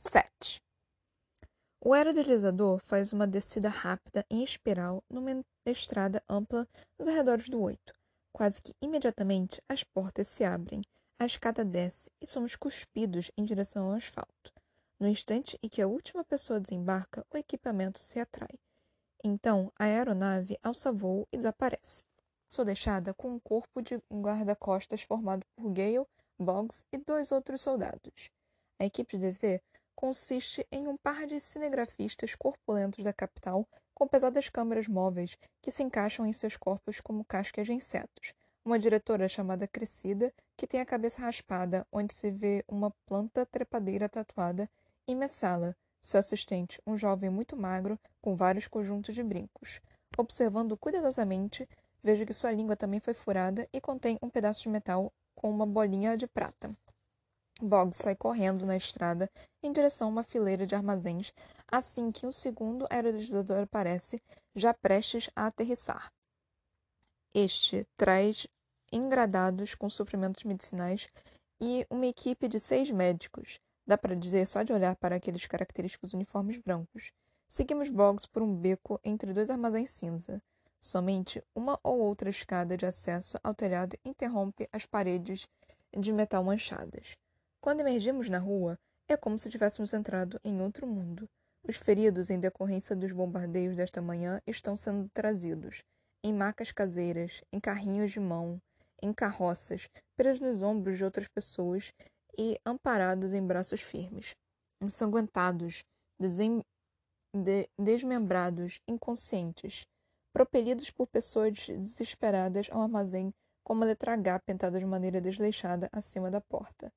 7. O aerodeslizador faz uma descida rápida em espiral numa estrada ampla nos arredores do 8. Quase que imediatamente as portas se abrem, a escada desce e somos cuspidos em direção ao asfalto. No instante em que a última pessoa desembarca, o equipamento se atrai. Então, a aeronave alça voo e desaparece. Sou deixada com um corpo de guarda-costas formado por Gale, Boggs e dois outros soldados. A equipe de DV consiste em um par de cinegrafistas corpulentos da capital com pesadas câmeras móveis que se encaixam em seus corpos como cascas de insetos. Uma diretora chamada Crescida, que tem a cabeça raspada, onde se vê uma planta trepadeira tatuada, e Messala, seu assistente, um jovem muito magro, com vários conjuntos de brincos. Observando cuidadosamente, vejo que sua língua também foi furada e contém um pedaço de metal com uma bolinha de prata. Boggs sai correndo na estrada em direção a uma fileira de armazéns assim que um segundo aerodeslizador aparece, já prestes a aterrissar. Este traz engradados com suprimentos medicinais e uma equipe de seis médicos. Dá para dizer só de olhar para aqueles característicos uniformes brancos. Seguimos Boggs por um beco entre dois armazéns cinza. Somente uma ou outra escada de acesso ao telhado interrompe as paredes de metal manchadas. Quando emergimos na rua, é como se tivéssemos entrado em outro mundo. Os feridos em decorrência dos bombardeios desta manhã estão sendo trazidos, em macas caseiras, em carrinhos de mão, em carroças, presos nos ombros de outras pessoas e amparados em braços firmes. Ensanguentados, de desmembrados, inconscientes, propelidos por pessoas desesperadas ao armazém com uma letra H pintada de maneira desleixada acima da porta.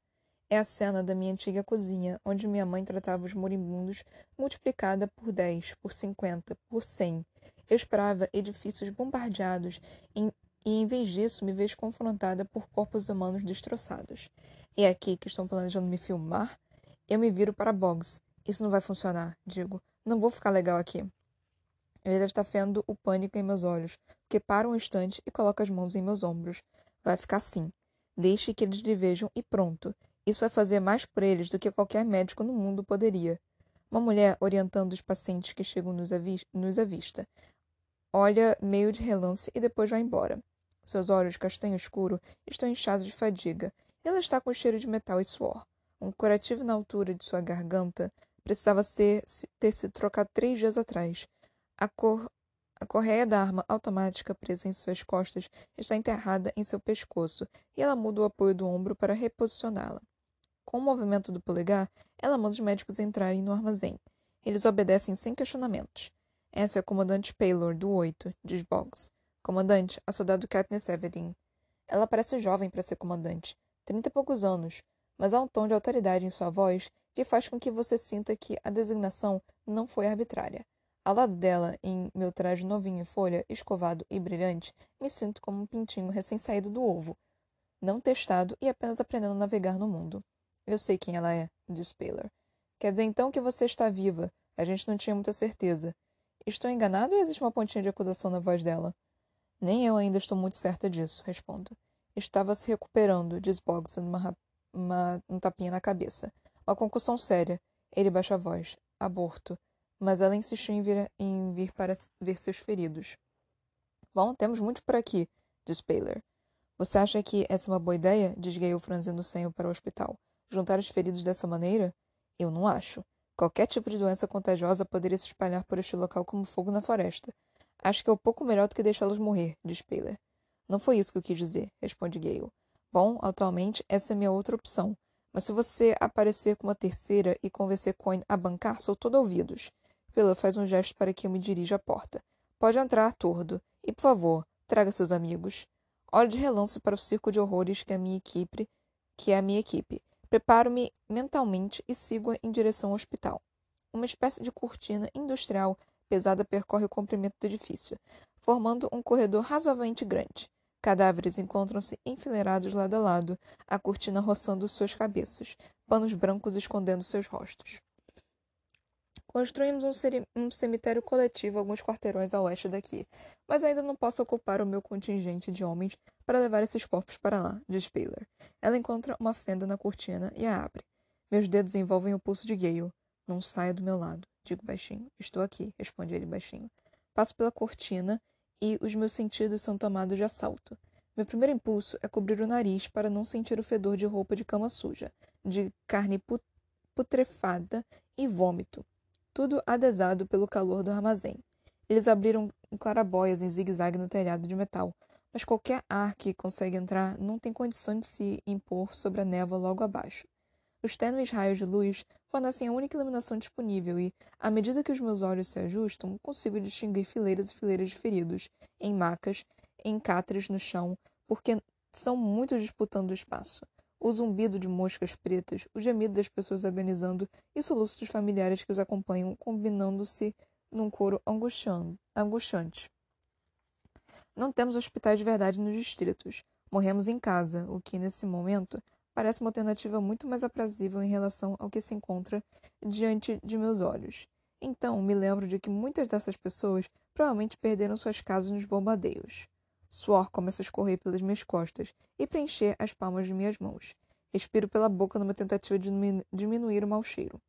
É a cena da minha antiga cozinha, onde minha mãe tratava os moribundos multiplicada por dez, por cinquenta, por cem. Eu esperava edifícios bombardeados em, e, em vez disso, me vejo confrontada por corpos humanos destroçados. É aqui que estão planejando me filmar? Eu me viro para Boggs. Isso não vai funcionar, digo. Não vou ficar legal aqui. Ele deve estar vendo o pânico em meus olhos, porque para um instante e coloca as mãos em meus ombros. Vai ficar assim. Deixe que eles lhe vejam e pronto. Isso vai fazer mais por eles do que qualquer médico no mundo poderia. Uma mulher orientando os pacientes que chegam nos, avi nos avista. Olha meio de relance e depois vai embora. Seus olhos castanho escuro estão inchados de fadiga. Ela está com cheiro de metal e suor. Um curativo na altura de sua garganta precisava ser, ter se trocado três dias atrás. A, cor, a correia da arma automática presa em suas costas está enterrada em seu pescoço e ela muda o apoio do ombro para reposicioná-la. Com o movimento do polegar, ela manda os médicos entrarem no armazém. Eles obedecem sem questionamentos. Essa é a comandante Paylor, do 8, diz Boggs. Comandante, a soldado Katniss Everdeen. Ela parece jovem para ser comandante, trinta e poucos anos, mas há um tom de autoridade em sua voz que faz com que você sinta que a designação não foi arbitrária. Ao lado dela, em meu traje novinho em folha, escovado e brilhante, me sinto como um pintinho recém-saído do ovo, não testado e apenas aprendendo a navegar no mundo. Eu sei quem ela é, disse Paylor. Quer dizer então que você está viva. A gente não tinha muita certeza. Estou enganado ou existe uma pontinha de acusação na voz dela? Nem eu ainda estou muito certa disso, respondo. Estava se recuperando, diz Boggs, uma, uma, um tapinha na cabeça. Uma concussão séria. Ele baixa a voz. Aborto. Mas ela insistiu em vir, em vir para ver seus feridos. Bom, temos muito por aqui, diz Paylor. Você acha que essa é uma boa ideia? diz Gale franzindo o senho para o hospital. Juntar os feridos dessa maneira? Eu não acho. Qualquer tipo de doença contagiosa poderia se espalhar por este local como fogo na floresta. Acho que é um pouco melhor do que deixá-los morrer, diz Paler. Não foi isso que eu quis dizer, responde Gale. Bom, atualmente essa é minha outra opção. Mas se você aparecer com uma terceira e convencer Coin a bancar, sou todo ouvidos. Paler faz um gesto para que eu me dirija à porta. Pode entrar, tordo. E, por favor, traga seus amigos. Olhe de relance para o circo de horrores que é a minha equipe, que é a minha equipe. Preparo-me mentalmente e sigo em direção ao hospital. Uma espécie de cortina industrial pesada percorre o comprimento do edifício, formando um corredor razoavelmente grande. Cadáveres encontram-se enfileirados lado a lado, a cortina roçando suas cabeças, panos brancos escondendo seus rostos. Construímos um, cemitério coletivo alguns quarteirões a oeste daqui, mas ainda não posso ocupar o meu contingente de homens para levar esses corpos para lá, diz Paylor. Ela encontra uma fenda na cortina e a abre. Meus dedos envolvem o pulso de Gale. Não saia do meu lado, digo baixinho. Estou aqui, responde ele baixinho. Passo pela cortina e os meus sentidos são tomados de assalto. Meu primeiro impulso é cobrir o nariz para não sentir o fedor de roupa de cama suja, de carne putrefada e vômito, tudo adesado pelo calor do armazém. Eles abriram clarabóias em zigue-zague no telhado de metal, mas qualquer ar que consegue entrar não tem condições de se impor sobre a névoa logo abaixo. Os tênues raios de luz fornecem a única iluminação disponível e, à medida que os meus olhos se ajustam, consigo distinguir fileiras e fileiras de feridos, em macas, em cátares no chão, porque são muitos disputando o espaço. O zumbido de moscas pretas, o gemido das pessoas agonizando e soluços dos familiares que os acompanham, combinando-se num coro angustiante. Não temos hospitais de verdade nos distritos. Morremos em casa, o que, nesse momento, parece uma alternativa muito mais aprazível em relação ao que se encontra diante de meus olhos. Então, me lembro de que muitas dessas pessoas provavelmente perderam suas casas nos bombardeios. Suor começa a escorrer pelas minhas costas e preencher as palmas de minhas mãos. Respiro pela boca numa tentativa de diminuir o mau cheiro.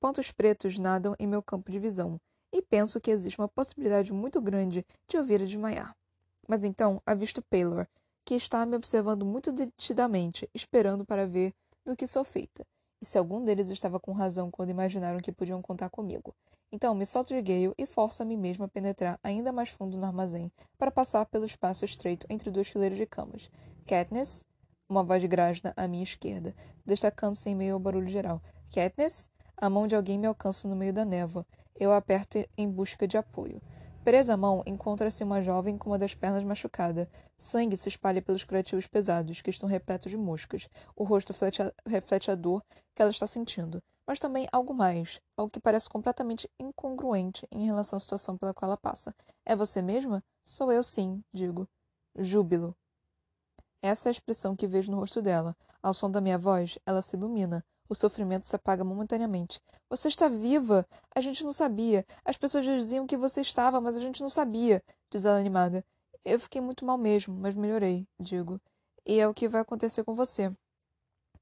Pontos pretos nadam em meu campo de visão, e penso que existe uma possibilidade muito grande de eu vir a desmaiar. Mas então avisto Paylor, que está me observando muito detidamente, esperando para ver do que sou feita, e se algum deles estava com razão quando imaginaram que podiam contar comigo. Então me solto de Gale e forço a mim mesma a penetrar ainda mais fundo no armazém para passar pelo espaço estreito entre duas fileiras de camas. Katniss? Uma voz grásna à minha esquerda, destacando-se em meio ao barulho geral. Katniss? A mão de alguém me alcança no meio da névoa. Eu aperto em busca de apoio. Presa à mão, encontra-se uma jovem com uma das pernas machucada. Sangue se espalha pelos curativos pesados, que estão repletos de moscas. O rosto reflete a dor que ela está sentindo. Mas também algo mais, algo que parece completamente incongruente em relação à situação pela qual ela passa. É você mesma? Sou eu sim, digo. Júbilo. Essa é a expressão que vejo no rosto dela. Ao som da minha voz, ela se ilumina. O sofrimento se apaga momentaneamente. Você está viva! A gente não sabia. As pessoas diziam que você estava, mas a gente não sabia, diz ela animada. Eu fiquei muito mal mesmo, mas melhorei, digo. E é o que vai acontecer com você.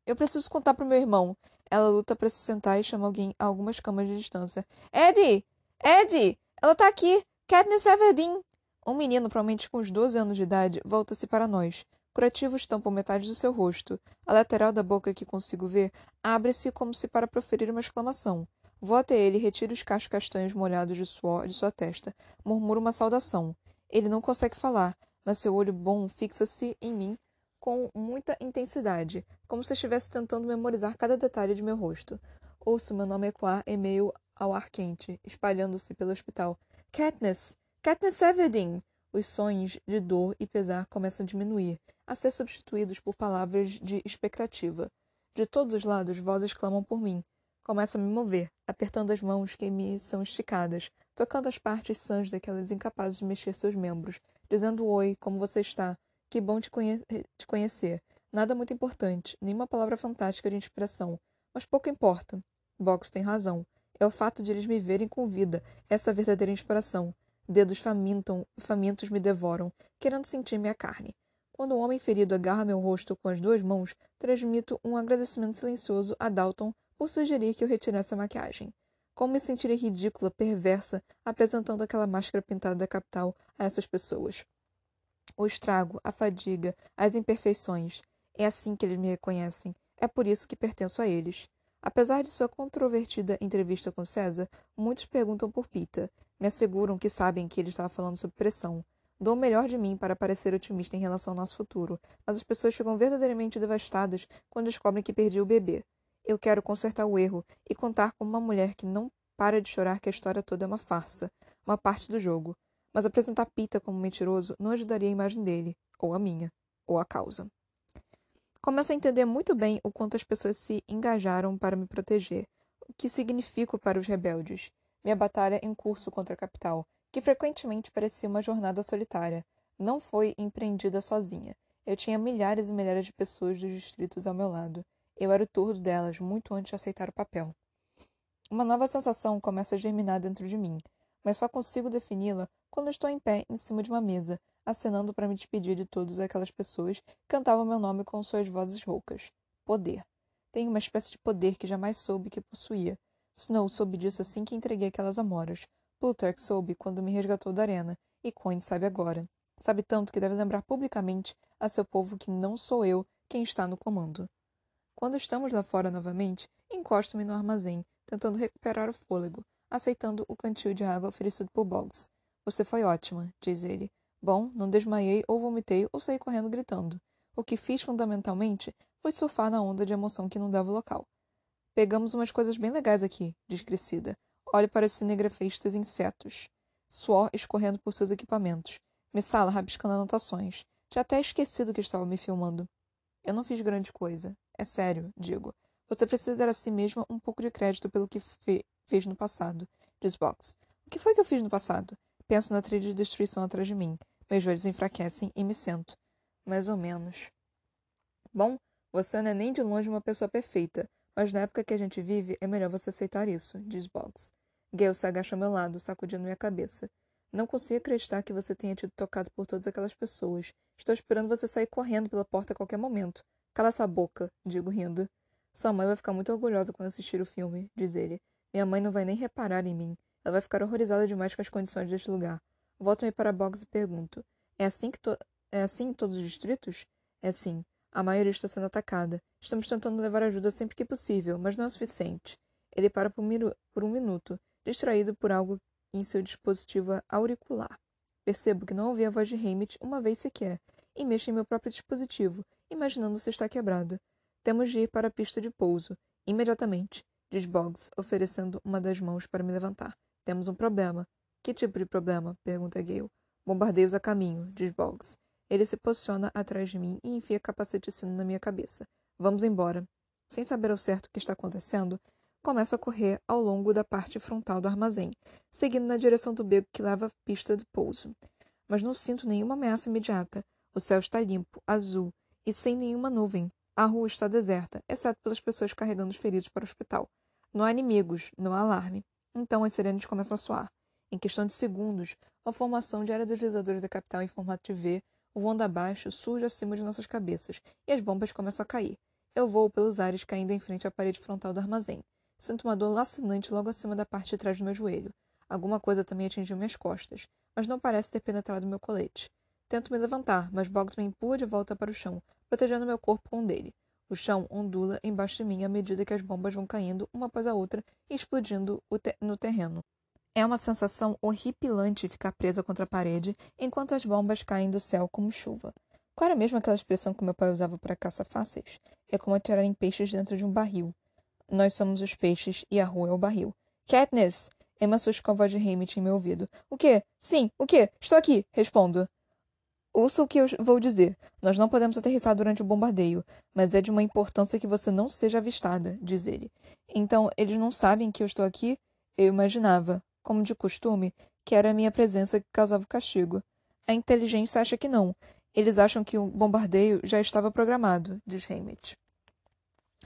Eu preciso contar para meu irmão. Ela luta para se sentar e chama alguém a algumas camas de distância. Eddie! Eddie! Ela está aqui! Katniss Everdeen! Um menino, provavelmente com uns 12 anos de idade, volta-se para nós. Curativos tampam metade do seu rosto. A lateral da boca que consigo ver abre-se como se para proferir uma exclamação. Vou até ele e retiro os cachos castanhos molhados de suor de sua testa. Murmuro uma saudação. Ele não consegue falar, mas seu olho bom fixa-se em mim com muita intensidade, como se estivesse tentando memorizar cada detalhe de meu rosto. Ouço meu nome ecoar em meio ao ar quente, espalhando-se pelo hospital. Katniss! Katniss Everdeen! Os sons de dor e pesar começam a diminuir, a ser substituídos por palavras de expectativa. De todos os lados, vozes clamam por mim. Começo a me mover, apertando as mãos que me são esticadas, tocando as partes sãs daquelas incapazes de mexer seus membros, dizendo oi, como você está? Que bom te, conhe te conhecer. Nada muito importante, nenhuma palavra fantástica de inspiração. Mas pouco importa. Box tem razão. É o fato de eles me verem com vida, essa verdadeira inspiração. Dedos famintam, famintos me devoram, querendo sentir minha carne. Quando o homem ferido agarra meu rosto com as duas mãos, transmito um agradecimento silencioso a Dalton por sugerir que eu retirasse a maquiagem. Como me sentirei ridícula, perversa, apresentando aquela máscara pintada da capital a essas pessoas. O estrago, a fadiga, as imperfeições. É assim que eles me reconhecem. É por isso que pertenço a eles. Apesar de sua controvertida entrevista com César, muitos perguntam por Pita. Me asseguram que sabem que ele estava falando sob pressão. Dou o melhor de mim para parecer otimista em relação ao nosso futuro, mas as pessoas ficam verdadeiramente devastadas quando descobrem que perdi o bebê. Eu quero consertar o erro e contar com uma mulher que não para de chorar que a história toda é uma farsa, uma parte do jogo. Mas apresentar Pita como mentiroso não ajudaria a imagem dele, ou a minha, ou a causa. Começo a entender muito bem o quanto as pessoas se engajaram para me proteger, o que significo para os rebeldes. Minha batalha em curso contra a capital, que frequentemente parecia uma jornada solitária, não foi empreendida sozinha. Eu tinha milhares e milhares de pessoas dos distritos ao meu lado. Eu era o turno delas muito antes de aceitar o papel. Uma nova sensação começa a germinar dentro de mim, mas só consigo defini-la quando estou em pé em cima de uma mesa, acenando para me despedir de todas aquelas pessoas que cantavam meu nome com suas vozes roucas. Poder. Tem uma espécie de poder que jamais soube que possuía. Snow soube disso assim que entreguei aquelas amoras. Plutarch soube quando me resgatou da arena, e Coin sabe agora. Sabe tanto que deve lembrar publicamente a seu povo que não sou eu quem está no comando. Quando estamos lá fora novamente, encosto-me no armazém, tentando recuperar o fôlego, aceitando o cantil de água oferecido por Boggs. Você foi ótima, diz ele. Bom, não desmaiei ou vomitei ou saí correndo gritando. O que fiz fundamentalmente foi surfar na onda de emoção que não dava local. Pegamos umas coisas bem legais aqui, diz Crescida. Olhe para os cinegrafistas insetos. Suor escorrendo por seus equipamentos. Messala rabiscando anotações. Já até esquecido que estava me filmando. Eu não fiz grande coisa. É sério, digo. Você precisa dar a si mesma um pouco de crédito pelo que fe fez no passado, diz Box. O que foi que eu fiz no passado? Penso na trilha de destruição atrás de mim. Meus joelhos enfraquecem e me sento. Mais ou menos. Bom, você não é nem de longe uma pessoa perfeita, mas na época que a gente vive é melhor você aceitar isso, diz Boggs. Gale se agacha ao meu lado, sacudindo minha cabeça. Não consigo acreditar que você tenha tido tocado por todas aquelas pessoas. Estou esperando você sair correndo pela porta a qualquer momento. Cala essa boca, digo rindo. Sua mãe vai ficar muito orgulhosa quando assistir o filme, diz ele. Minha mãe não vai nem reparar em mim. Ela vai ficar horrorizada demais com as condições deste lugar. Volto-me para Boggs e pergunto: É assim que to é assim em todos os distritos? É assim. A maioria está sendo atacada. Estamos tentando levar ajuda sempre que possível, mas não é o suficiente. Ele para por, por um minuto, distraído por algo em seu dispositivo auricular. Percebo que não ouvi a voz de Hammett uma vez sequer, e mexo em meu próprio dispositivo, imaginando se está quebrado. Temos de ir para a pista de pouso. Imediatamente, diz Boggs, oferecendo uma das mãos para me levantar. Temos um problema. Que tipo de problema? pergunta Gale. Bombardeios a caminho, diz Boggs. Ele se posiciona atrás de mim e enfia capacete sino na minha cabeça. Vamos embora. Sem saber ao certo o que está acontecendo, começo a correr ao longo da parte frontal do armazém, seguindo na direção do beco que leva à pista de pouso. Mas não sinto nenhuma ameaça imediata. O céu está limpo, azul e sem nenhuma nuvem. A rua está deserta, exceto pelas pessoas carregando os feridos para o hospital. Não há inimigos, não há alarme. Então as sirenes começam a soar. Em questão de segundos, a formação de aerodeslizadores da capital em formato de V voando abaixo surge acima de nossas cabeças e as bombas começam a cair. Eu voo pelos ares caindo em frente à parede frontal do armazém. Sinto uma dor lacinante logo acima da parte de trás do meu joelho. Alguma coisa também atingiu minhas costas, mas não parece ter penetrado meu colete. Tento me levantar, mas Boggs me empurra de volta para o chão, protegendo meu corpo com o dele. O chão ondula embaixo de mim à medida que as bombas vão caindo uma após a outra e explodindo no terreno. É uma sensação horripilante ficar presa contra a parede enquanto as bombas caem do céu como chuva. Qual era mesmo aquela expressão que meu pai usava para caça fáceis? É como atirarem peixes dentro de um barril. Nós somos os peixes e a rua é o barril. Katniss! Emma com a voz de Hammett em meu ouvido. O quê? Sim, o quê? Estou aqui! Respondo. Ouça o que eu vou dizer. Nós não podemos aterrissar durante o bombardeio, mas é de uma importância que você não seja avistada, diz ele. Então, eles não sabem que eu estou aqui? Eu imaginava como de costume, que era a minha presença que causava o castigo. A inteligência acha que não. Eles acham que o bombardeio já estava programado, diz Hammett.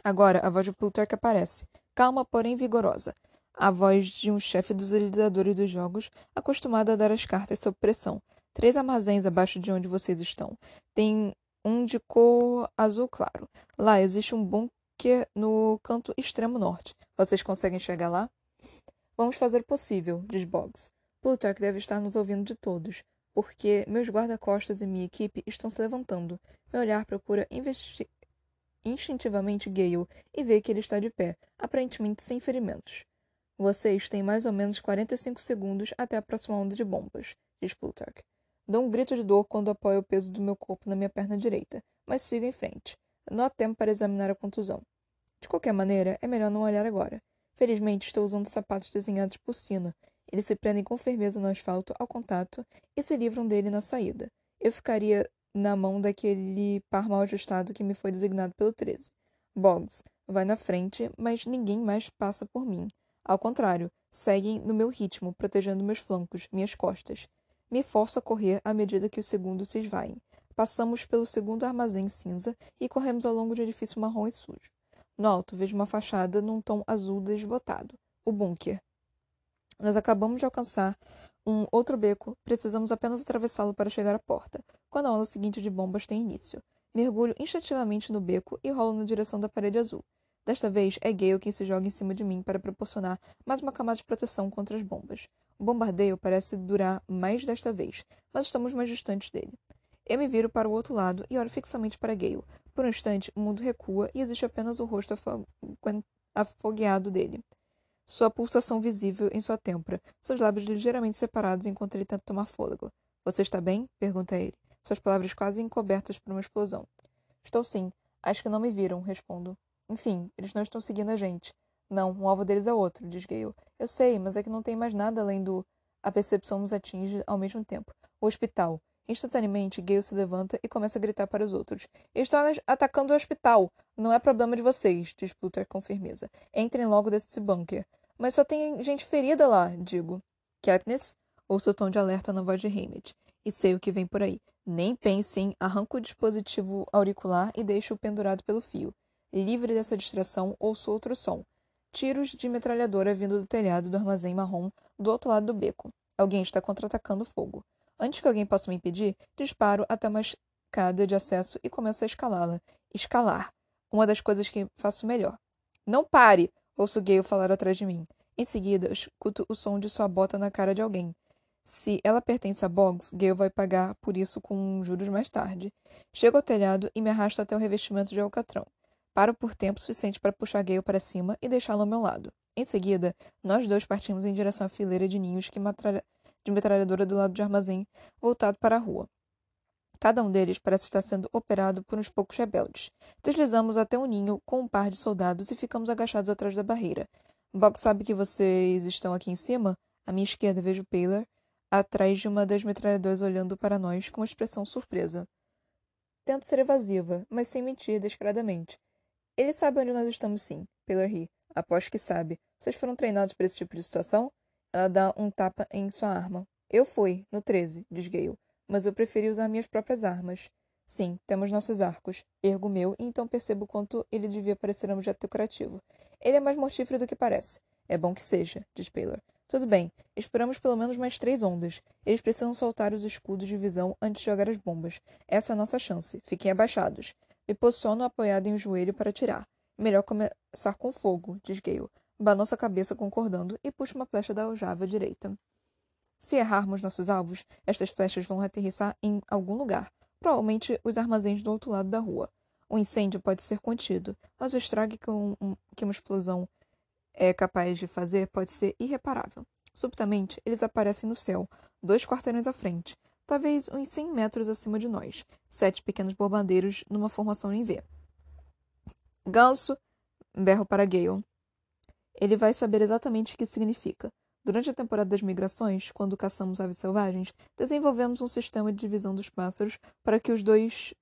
Agora, a voz de Plutarch aparece, calma, porém vigorosa. A voz de um chefe dos realizadores dos jogos, acostumado a dar as cartas sob pressão. Três armazéns abaixo de onde vocês estão. Tem um de cor azul claro. Lá existe um bunker no canto extremo norte. Vocês conseguem chegar lá? Vamos fazer o possível, diz Boggs. Plutarch deve estar nos ouvindo de todos, porque meus guarda-costas e minha equipe estão se levantando. Meu olhar procura instintivamente Gale e vê que ele está de pé, aparentemente sem ferimentos. Vocês têm mais ou menos 45 segundos até a próxima onda de bombas, diz Plutarch. Dou um grito de dor quando apoio o peso do meu corpo na minha perna direita, mas sigo em frente. Não há tempo para examinar a contusão. De qualquer maneira, é melhor não olhar agora. Felizmente, estou usando sapatos desenhados por Sina. Eles se prendem com firmeza no asfalto ao contato e se livram dele na saída. Eu ficaria na mão daquele par mal ajustado que me foi designado pelo 13. Boggs vai na frente, mas ninguém mais passa por mim. Ao contrário, seguem no meu ritmo, protegendo meus flancos, minhas costas. Me forço a correr à medida que os segundos se esvaem. Passamos pelo segundo armazém cinza e corremos ao longo de um edifício marrom e sujo. No alto, vejo uma fachada num tom azul desbotado. O bunker. Nós acabamos de alcançar um outro beco, precisamos apenas atravessá-lo para chegar à porta, quando a onda seguinte de bombas tem início. Mergulho instintivamente no beco e rolo na direção da parede azul. Desta vez, é Gale quem se joga em cima de mim para proporcionar mais uma camada de proteção contra as bombas. O bombardeio parece durar mais desta vez, mas estamos mais distantes dele. Eu me viro para o outro lado e olho fixamente para Gale. Por um instante, o mundo recua e existe apenas o rosto afogueado dele. Sua pulsação visível em sua têmpora, seus lábios ligeiramente separados enquanto ele tenta tomar fôlego. Você está bem? pergunta ele, suas palavras quase encobertas por uma explosão. Estou sim. Acho que não me viram, respondo. Enfim, eles não estão seguindo a gente. Não, o alvo deles é outro, diz Gale. Eu sei, mas é que não tem mais nada além do. A percepção nos atinge ao mesmo tempo. O hospital. Instantaneamente, Gale se levanta e começa a gritar para os outros. Estão atacando o hospital. Não é problema de vocês, diz Plutarch com firmeza. Entrem logo desse bunker. Mas só tem gente ferida lá, digo. Katniss? Ouço o tom de alerta na voz de Haymitch. E sei o que vem por aí. Nem pensem, arranco o dispositivo auricular e deixo-o pendurado pelo fio. Livre dessa distração, ouço outro som. Tiros de metralhadora vindo do telhado do armazém marrom do outro lado do beco. Alguém está contra-atacando fogo. Antes que alguém possa me impedir, disparo até uma escada de acesso e começo a escalá-la. Escalar. Uma das coisas que faço melhor. Não pare! Ouço Gale falar atrás de mim. Em seguida, escuto o som de sua bota na cara de alguém. Se ela pertence a Boggs, Gale vai pagar por isso com juros mais tarde. Chego ao telhado e me arrasto até o revestimento de alcatrão. Paro por tempo suficiente para puxar Gale para cima e deixá-lo ao meu lado. Em seguida, nós dois partimos em direção à fileira de ninhos metralha... de metralhadora do lado de armazém, voltado para a rua. Cada um deles parece estar sendo operado por uns poucos rebeldes. Deslizamos até um ninho com um par de soldados e ficamos agachados atrás da barreira. Bog sabe que vocês estão aqui em cima? À minha esquerda vejo Paylor, atrás de uma das metralhadoras olhando para nós com uma expressão surpresa. Tento ser evasiva, mas sem mentir descaradamente. Ele sabe onde nós estamos, sim. Taylor ri. Aposto que sabe. Vocês foram treinados para esse tipo de situação? Ela dá um tapa em sua arma. Eu fui, no 13, diz Gale. Mas eu preferi usar minhas próprias armas. Sim, temos nossos arcos. Ergo meu e então percebo quanto ele devia parecer um objeto decorativo. Ele é mais mortífero do que parece. É bom que seja, diz Paylor. Tudo bem, esperamos pelo menos mais três ondas. Eles precisam soltar os escudos de visão antes de jogar as bombas. Essa é a nossa chance. Fiquem abaixados. Me posiciono apoiado em um joelho para atirar. Melhor começar com fogo, diz Gale. Balança a cabeça concordando e puxa uma flecha da aljava direita. Se errarmos nossos alvos, estas flechas vão aterrissar em algum lugar, provavelmente os armazéns do outro lado da rua. O incêndio pode ser contido, mas o estrago que, um, que uma explosão é capaz de fazer pode ser irreparável. Subitamente, eles aparecem no céu, dois quarteirões à frente, talvez uns 100 metros acima de nós, sete pequenos bombardeiros numa formação em V. Ganso, berro para Gale. Ele vai saber exatamente o que significa. Durante a temporada das migrações, quando caçamos aves selvagens, desenvolvemos um sistema de divisão dos pássaros para que os dois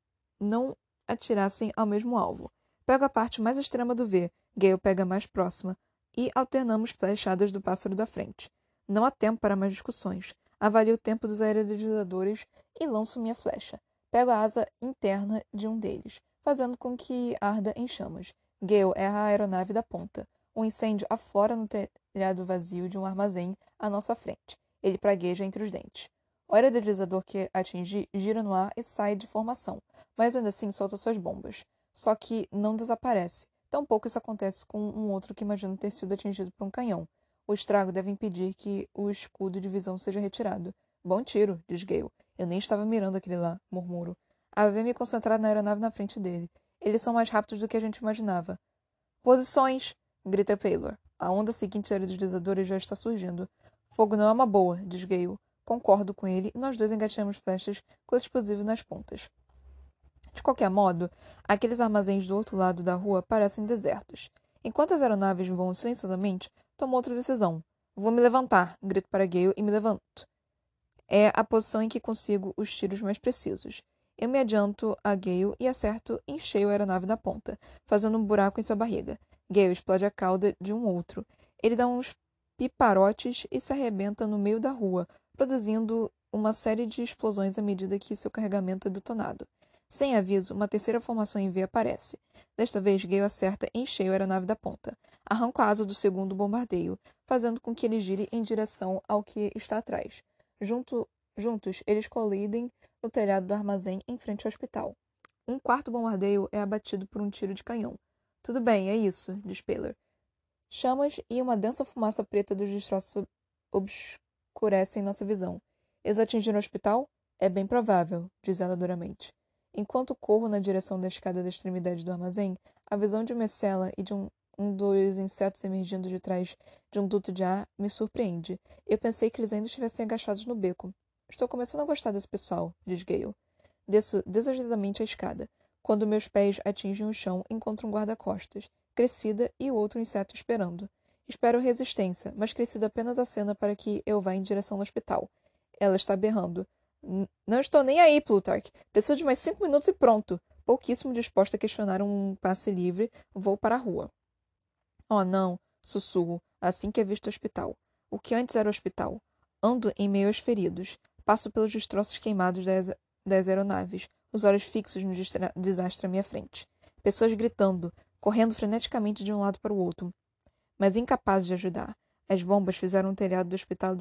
não atirassem ao mesmo alvo. Pego a parte mais extrema do V, Gale pega a mais próxima, e alternamos flechadas do pássaro da frente. Não há tempo para mais discussões. Avalio o tempo dos aerodilatadores e lanço minha flecha. Pego a asa interna de um deles, fazendo com que arda em chamas. Gale é a aeronave da ponta. O incêndio aflora no telhado vazio de um armazém à nossa frente. Ele pragueja entre os dentes. O aerodeslizador que atingi gira no ar e sai de formação, mas ainda assim solta suas bombas. Só que não desaparece. Tampouco isso acontece com um outro que imagino ter sido atingido por um canhão. O estrago deve impedir que o escudo de visão seja retirado. Bom tiro, diz Gale. Eu nem estava mirando aquele lá, murmuro. Havia me concentrado na aeronave na frente dele. Eles são mais rápidos do que a gente imaginava. Posições! grita Paylor. A onda seguinte aerodeslizadora já está surgindo. Fogo não é uma boa, diz Gale. Concordo com ele e nós dois engaixamos flechas com explosivo nas pontas. De qualquer modo, aqueles armazéns do outro lado da rua parecem desertos. Enquanto as aeronaves voam silenciosamente, tomo outra decisão. Vou me levantar, grito para Gale e me levanto. É a posição em que consigo os tiros mais precisos. Eu me adianto a Gale e acerto em cheio a aeronave na ponta, fazendo um buraco em sua barriga. Gale explode a cauda de um outro. Ele dá uns piparotes e se arrebenta no meio da rua, produzindo uma série de explosões à medida que seu carregamento é detonado. Sem aviso, uma terceira formação em V aparece. Desta vez, Gale acerta em cheio a aeronave da ponta. Arranca a asa do segundo bombardeio, fazendo com que ele gire em direção ao que está atrás. Junto, juntos, eles colidem no telhado do armazém em frente ao hospital. Um quarto bombardeio é abatido por um tiro de canhão. Tudo bem, é isso, diz Paler. Chamas e uma densa fumaça preta dos destroços obscurecem nossa visão. Eles atingiram o hospital? É bem provável, diz ela duramente. Enquanto corro na direção da escada da extremidade do armazém, a visão de uma cela e de um, um dos insetos emergindo de trás de um duto de ar me surpreende. Eu pensei que eles ainda estivessem agachados no beco. Estou começando a gostar desse pessoal, diz Gale. Desço desajeitadamente a escada. Quando meus pés atingem o chão, encontro um guarda-costas, Crescida e outro inseto esperando. Espero resistência, mas Crescida apenas acena para que eu vá em direção ao hospital. Ela está berrando. Não estou nem aí, Plutarch. Preciso de mais cinco minutos e pronto. Pouquíssimo disposta a questionar um passe livre, vou para a rua. Oh, não, sussurro, assim que é visto o hospital. O que antes era o hospital. Ando em meio aos feridos. Passo pelos destroços queimados das, das aeronaves, os olhos fixos no desastre à minha frente. Pessoas gritando, correndo freneticamente de um lado para o outro, mas incapazes de ajudar. As bombas fizeram o telhado do hospital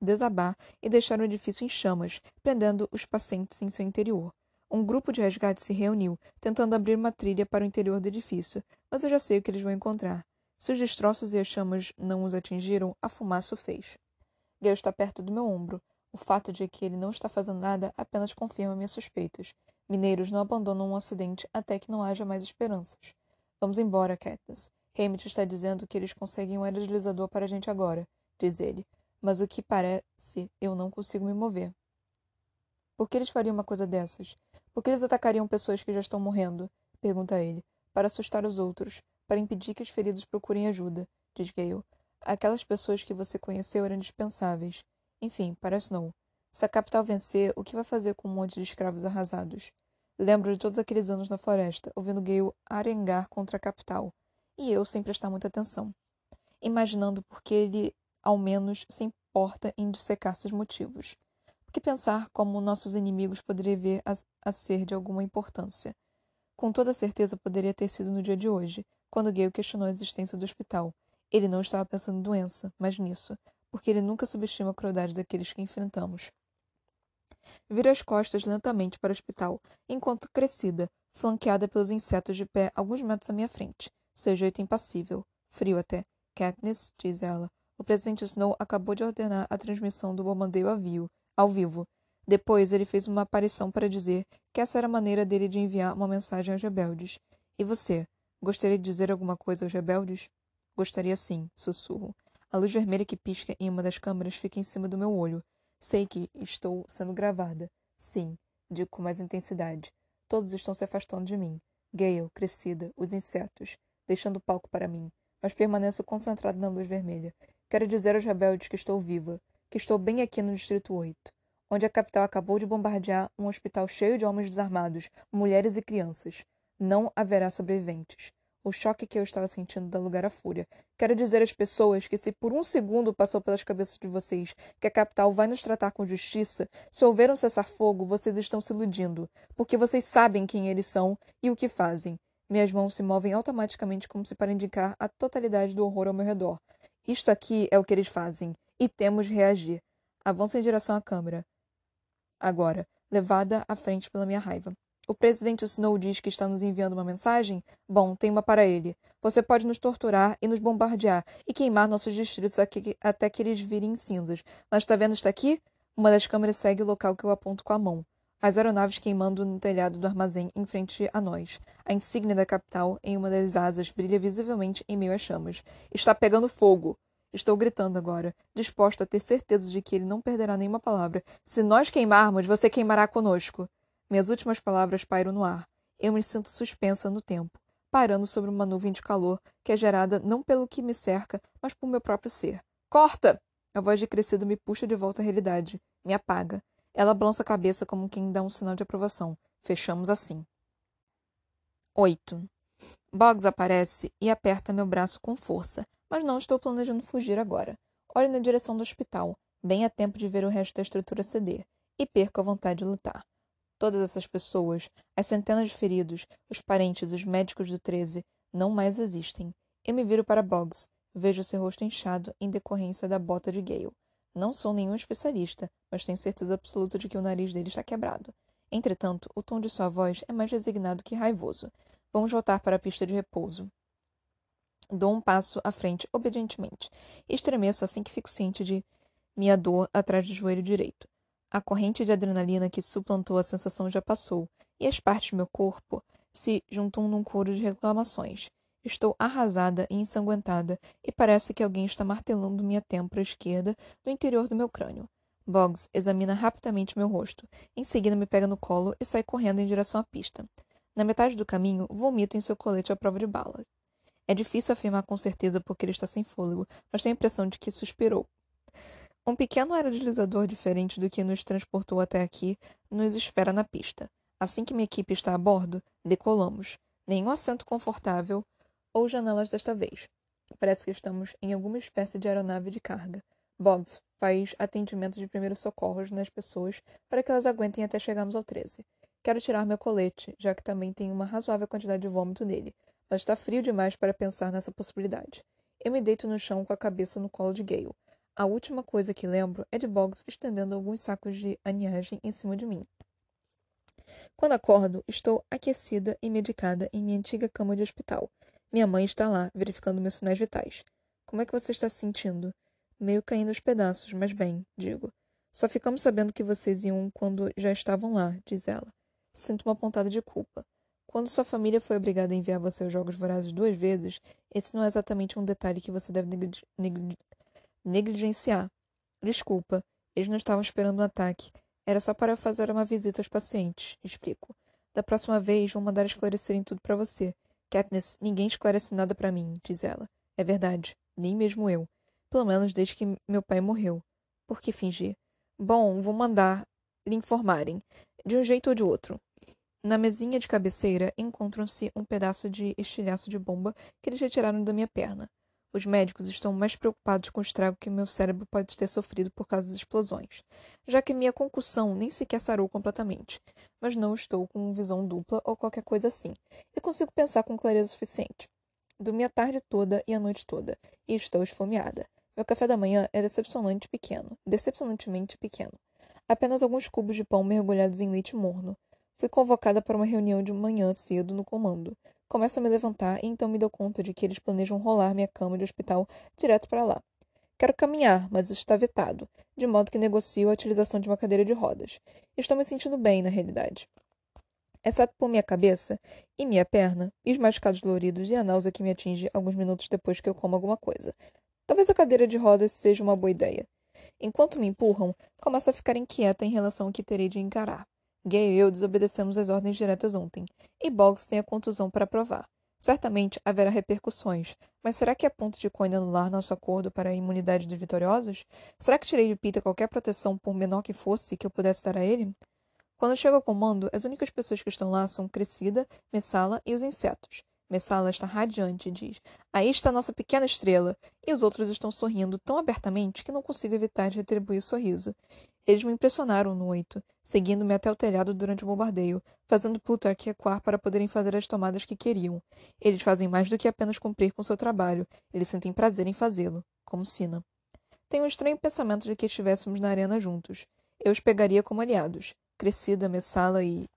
desabar, e deixaram o edifício em chamas, prendendo os pacientes em seu interior. Um grupo de resgate se reuniu, tentando abrir uma trilha para o interior do edifício, mas eu já sei o que eles vão encontrar. Se os destroços e as chamas não os atingiram, a fumaça o fez. Gale está perto do meu ombro. O fato de que ele não está fazendo nada apenas confirma minhas suspeitas. Mineiros não abandonam um acidente até que não haja mais esperanças. Vamos embora, Katniss. Hammett está dizendo que eles conseguem um aerolisador para a gente agora, diz ele. Mas o que parece, eu não consigo me mover. Por que eles fariam uma coisa dessas? Por que eles atacariam pessoas que já estão morrendo? Pergunta ele. Para assustar os outros. Para impedir que os feridos procurem ajuda, diz Gale. Aquelas pessoas que você conheceu eram indispensáveis. Enfim, para Snow. Se a capital vencer, o que vai fazer com um monte de escravos arrasados? Lembro de todos aqueles anos na floresta, ouvindo Gale arengar contra a capital e eu sem prestar muita atenção, imaginando por que ele, ao menos, se importa em dissecar seus motivos. Porque pensar como nossos inimigos poderia vir a, a ser de alguma importância. Com toda certeza poderia ter sido no dia de hoje, quando Gale questionou a existência do hospital. Ele não estava pensando em doença, mas nisso, porque ele nunca subestima a crueldade daqueles que enfrentamos. Vira as costas lentamente para o hospital, enquanto crescida, flanqueada pelos insetos de pé alguns metros à minha frente. Seu jeito impassível. Frio até. Katniss, diz ela. O presidente Snow acabou de ordenar a transmissão do bombardeio ao vivo. Depois, ele fez uma aparição para dizer que essa era a maneira dele de enviar uma mensagem aos rebeldes. E você? Gostaria de dizer alguma coisa aos rebeldes? Gostaria sim, sussurro. A luz vermelha que pisca em uma das câmeras fica em cima do meu olho. Sei que estou sendo gravada. Sim, digo com mais intensidade. Todos estão se afastando de mim. Gale, crescida, os insetos deixando o palco para mim, mas permaneço concentrado na luz vermelha. Quero dizer aos rebeldes que estou viva, que estou bem aqui no Distrito 8, onde a capital acabou de bombardear um hospital cheio de homens desarmados, mulheres e crianças. Não haverá sobreviventes. O choque que eu estava sentindo dá lugar à fúria. Quero dizer às pessoas que, se por um segundo passou pelas cabeças de vocês que a capital vai nos tratar com justiça, se houver um cessar-fogo, vocês estão se iludindo, porque vocês sabem quem eles são e o que fazem. Minhas mãos se movem automaticamente como se para indicar a totalidade do horror ao meu redor. Isto aqui é o que eles fazem, e temos de reagir. Avanço em direção à câmara. Agora, levada à frente pela minha raiva. O presidente Snow diz que está nos enviando uma mensagem? Bom, tem uma para ele. Você pode nos torturar e nos bombardear e queimar nossos distritos aqui, até que eles virem cinzas. Mas está vendo isto aqui? Uma das câmeras segue o local que eu aponto com a mão as aeronaves queimando no telhado do armazém em frente a nós. A insígnia da capital, em uma das asas, brilha visivelmente em meio às chamas. Está pegando fogo! Estou gritando agora, disposta a ter certeza de que ele não perderá nenhuma palavra. Se nós queimarmos, você queimará conosco. Minhas últimas palavras pairam no ar. Eu me sinto suspensa no tempo, pairando sobre uma nuvem de calor que é gerada não pelo que me cerca, mas por meu próprio ser. Corta! A voz de crescido me puxa de volta à realidade, me apaga. Ela balança a cabeça como quem dá um sinal de aprovação. Fechamos assim. 8. Boggs aparece e aperta meu braço com força, mas não estou planejando fugir agora. Olho na direção do hospital, bem a tempo de ver o resto da estrutura ceder, e perco a vontade de lutar. Todas essas pessoas, as centenas de feridos, os parentes, os médicos do 13, não mais existem. Eu me viro para Boggs, vejo seu rosto inchado em decorrência da bota de Gale. Não sou nenhum especialista, mas tenho certeza absoluta de que o nariz dele está quebrado. Entretanto, o tom de sua voz é mais resignado que raivoso. Vamos voltar para a pista de repouso. Dou um passo à frente obedientemente. Estremeço assim que fico ciente de minha dor atrás do joelho direito. A corrente de adrenalina que suplantou a sensação já passou, e as partes do meu corpo se juntam num coro de reclamações. Estou arrasada e ensanguentada, e parece que alguém está martelando minha têmpora esquerda no interior do meu crânio. Boggs examina rapidamente meu rosto. Em seguida, me pega no colo e sai correndo em direção à pista. Na metade do caminho, vomito em seu colete à prova de bala. É difícil afirmar com certeza porque ele está sem fôlego, mas tenho a impressão de que suspirou. Um pequeno aerodeslizador diferente do que nos transportou até aqui nos espera na pista. Assim que minha equipe está a bordo, decolamos. Nenhum assento confortável ou janelas desta vez. Parece que estamos em alguma espécie de aeronave de carga. Boggs faz atendimento de primeiros socorros nas pessoas para que elas aguentem até chegarmos ao 13. Quero tirar meu colete, já que também tem uma razoável quantidade de vômito nele, mas está frio demais para pensar nessa possibilidade. Eu me deito no chão com a cabeça no colo de Gale. A última coisa que lembro é de Boggs estendendo alguns sacos de aniagem em cima de mim. Quando acordo, estou aquecida e medicada em minha antiga cama de hospital. Minha mãe está lá, verificando meus sinais vitais. Como é que você está se sentindo? Meio caindo aos pedaços, mas bem, digo. Só ficamos sabendo que vocês iam quando já estavam lá, diz ela. Sinto uma pontada de culpa. Quando sua família foi obrigada a enviar você aos Jogos Vorazes duas vezes, esse não é exatamente um detalhe que você deve negligenciar. Desculpa, eles não estavam esperando um ataque. Era só para fazer uma visita aos pacientes, explico. Da próxima vez, vou mandar esclarecerem tudo para você. Katniss, ninguém esclarece nada para mim, diz ela. É verdade, nem mesmo eu. Pelo menos desde que meu pai morreu. Por que fingir? Bom, vou mandar lhe informarem, de um jeito ou de outro. Na mesinha de cabeceira encontram-se um pedaço de estilhaço de bomba que eles retiraram da minha perna. Os médicos estão mais preocupados com o estrago que meu cérebro pode ter sofrido por causa das explosões, já que minha concussão nem sequer sarou completamente. Mas não estou com visão dupla ou qualquer coisa assim, e consigo pensar com clareza suficiente. Dormi a tarde toda e a noite toda, e estou esfomeada. Meu café da manhã é decepcionante pequeno, decepcionantemente pequeno apenas alguns cubos de pão mergulhados em leite morno. Fui convocada para uma reunião de manhã cedo no comando. Começo a me levantar e então me dou conta de que eles planejam rolar minha cama de hospital direto para lá. Quero caminhar, mas isso está vetado, de modo que negocio a utilização de uma cadeira de rodas. Estou me sentindo bem, na realidade. Exceto por minha cabeça e minha perna, e os machucados doloridos e a náusea que me atinge alguns minutos depois que eu como alguma coisa. Talvez a cadeira de rodas seja uma boa ideia. Enquanto me empurram, começo a ficar inquieta em relação ao que terei de encarar. Gay e eu desobedecemos as ordens diretas ontem, e Boggs tem a contusão para provar. Certamente haverá repercussões, mas será que é ponto de Coin anular nosso acordo para a imunidade dos vitoriosos? Será que tirei de Peter qualquer proteção, por menor que fosse, que eu pudesse dar a ele? Quando chego ao comando, as únicas pessoas que estão lá são Crescida, Messala e os insetos. Messala está radiante e diz: Aí está nossa pequena estrela. E os outros estão sorrindo tão abertamente que não consigo evitar de retribuir o sorriso. Eles me impressionaram no oito, seguindo-me até o telhado durante o bombardeio, fazendo Plutarch recuar para poderem fazer as tomadas que queriam. Eles fazem mais do que apenas cumprir com seu trabalho, eles sentem prazer em fazê-lo, como Sina. Tenho um estranho pensamento de que estivéssemos na arena juntos. Eu os pegaria como aliados. Crescida, Messala e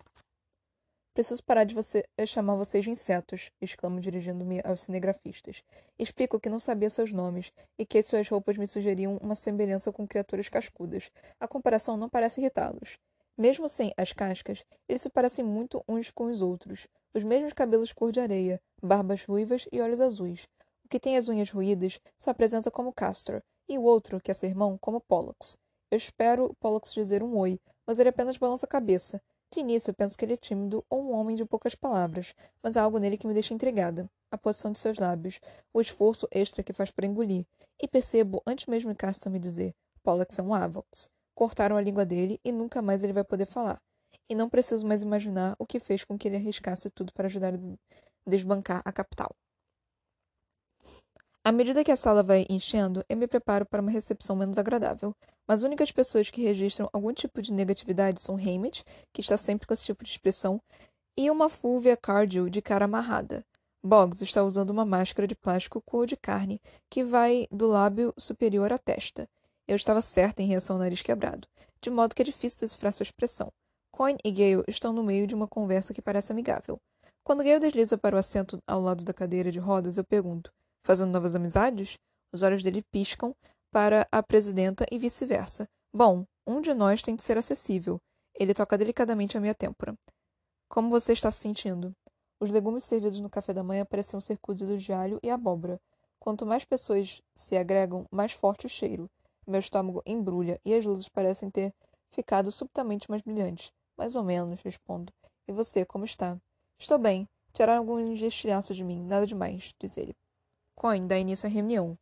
Preciso parar de você eh, chamar vocês de insetos, exclamo dirigindo-me aos cinegrafistas. Explico que não sabia seus nomes e que suas roupas me sugeriam uma semelhança com criaturas cascudas. A comparação não parece irritá-los. Mesmo sem as cascas, eles se parecem muito uns com os outros. Os mesmos cabelos cor de areia, barbas ruivas e olhos azuis. O que tem as unhas ruídas se apresenta como Castor, e o outro, que é seu irmão, como Pollux. Eu espero Pollux dizer um oi, mas ele apenas balança a cabeça, de início, penso que ele é tímido ou um homem de poucas palavras, mas há algo nele que me deixa intrigada. A posição de seus lábios, o esforço extra que faz para engolir. E percebo, antes mesmo de Caston me dizer, Pollux é um Avox. Cortaram a língua dele e nunca mais ele vai poder falar. E não preciso mais imaginar o que fez com que ele arriscasse tudo para ajudar a desbancar a capital. À medida que a sala vai enchendo, eu me preparo para uma recepção menos agradável. Mas as únicas pessoas que registram algum tipo de negatividade são Hammett, que está sempre com esse tipo de expressão, e uma Fulvia Cardew de cara amarrada. Boggs está usando uma máscara de plástico cor de carne que vai do lábio superior à testa. Eu estava certa em reação ao nariz quebrado, de modo que é difícil decifrar sua expressão. Coin e Gale estão no meio de uma conversa que parece amigável. Quando Gale desliza para o assento ao lado da cadeira de rodas, eu pergunto: Fazendo novas amizades? Os olhos dele piscam para a presidenta e vice-versa. Bom, um de nós tem de ser acessível. Ele toca delicadamente a minha têmpora. Como você está se sentindo? Os legumes servidos no café da manhã pareciam ser cozidos de alho e abóbora. Quanto mais pessoas se agregam, mais forte o cheiro. Meu estômago embrulha e as luzes parecem ter ficado subitamente mais brilhantes. Mais ou menos, respondo. E você, como está? Estou bem. Tiraram alguns estilhaços de mim, nada demais, diz ele. Coin dá início à reunião.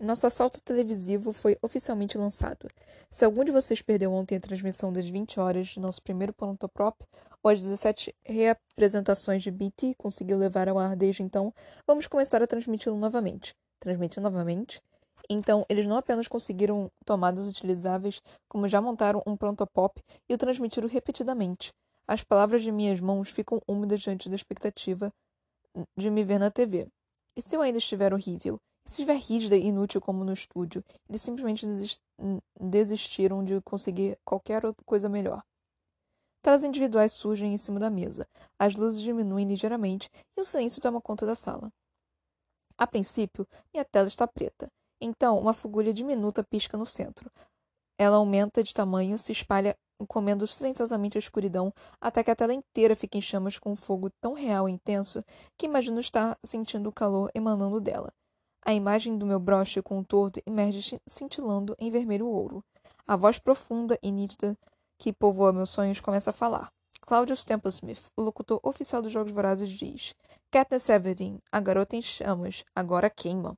Nosso assalto televisivo foi oficialmente lançado. Se algum de vocês perdeu ontem a transmissão das 20 horas de nosso primeiro Prontoprop, ou as 17 reapresentações de BT conseguiu levar ao ar desde então, vamos começar a transmiti-lo novamente. Transmitir novamente? Então, eles não apenas conseguiram tomadas utilizáveis, como já montaram um Prontopop e o transmitiram repetidamente. As palavras de minhas mãos ficam úmidas diante da expectativa de me ver na TV. E se eu ainda estiver horrível? E se estiver rígida e inútil como no estúdio? Eles simplesmente desistiram de conseguir qualquer outra coisa melhor. Telas individuais surgem em cima da mesa. As luzes diminuem ligeiramente e o silêncio toma conta da sala. A princípio, minha tela está preta. Então, uma fagulha diminuta pisca no centro. Ela aumenta de tamanho, se espalha comendo silenciosamente a escuridão até que a tela inteira fique em chamas com um fogo tão real e intenso que imagino estar sentindo o calor emanando dela. A imagem do meu broche com o tordo emerge cintilando em vermelho ouro. A voz profunda e nítida que povoa meus sonhos começa a falar. Claudius Templesmith, o locutor oficial dos Jogos Vorazes, diz: Katniss Everdeen, a garota em chamas, agora queima.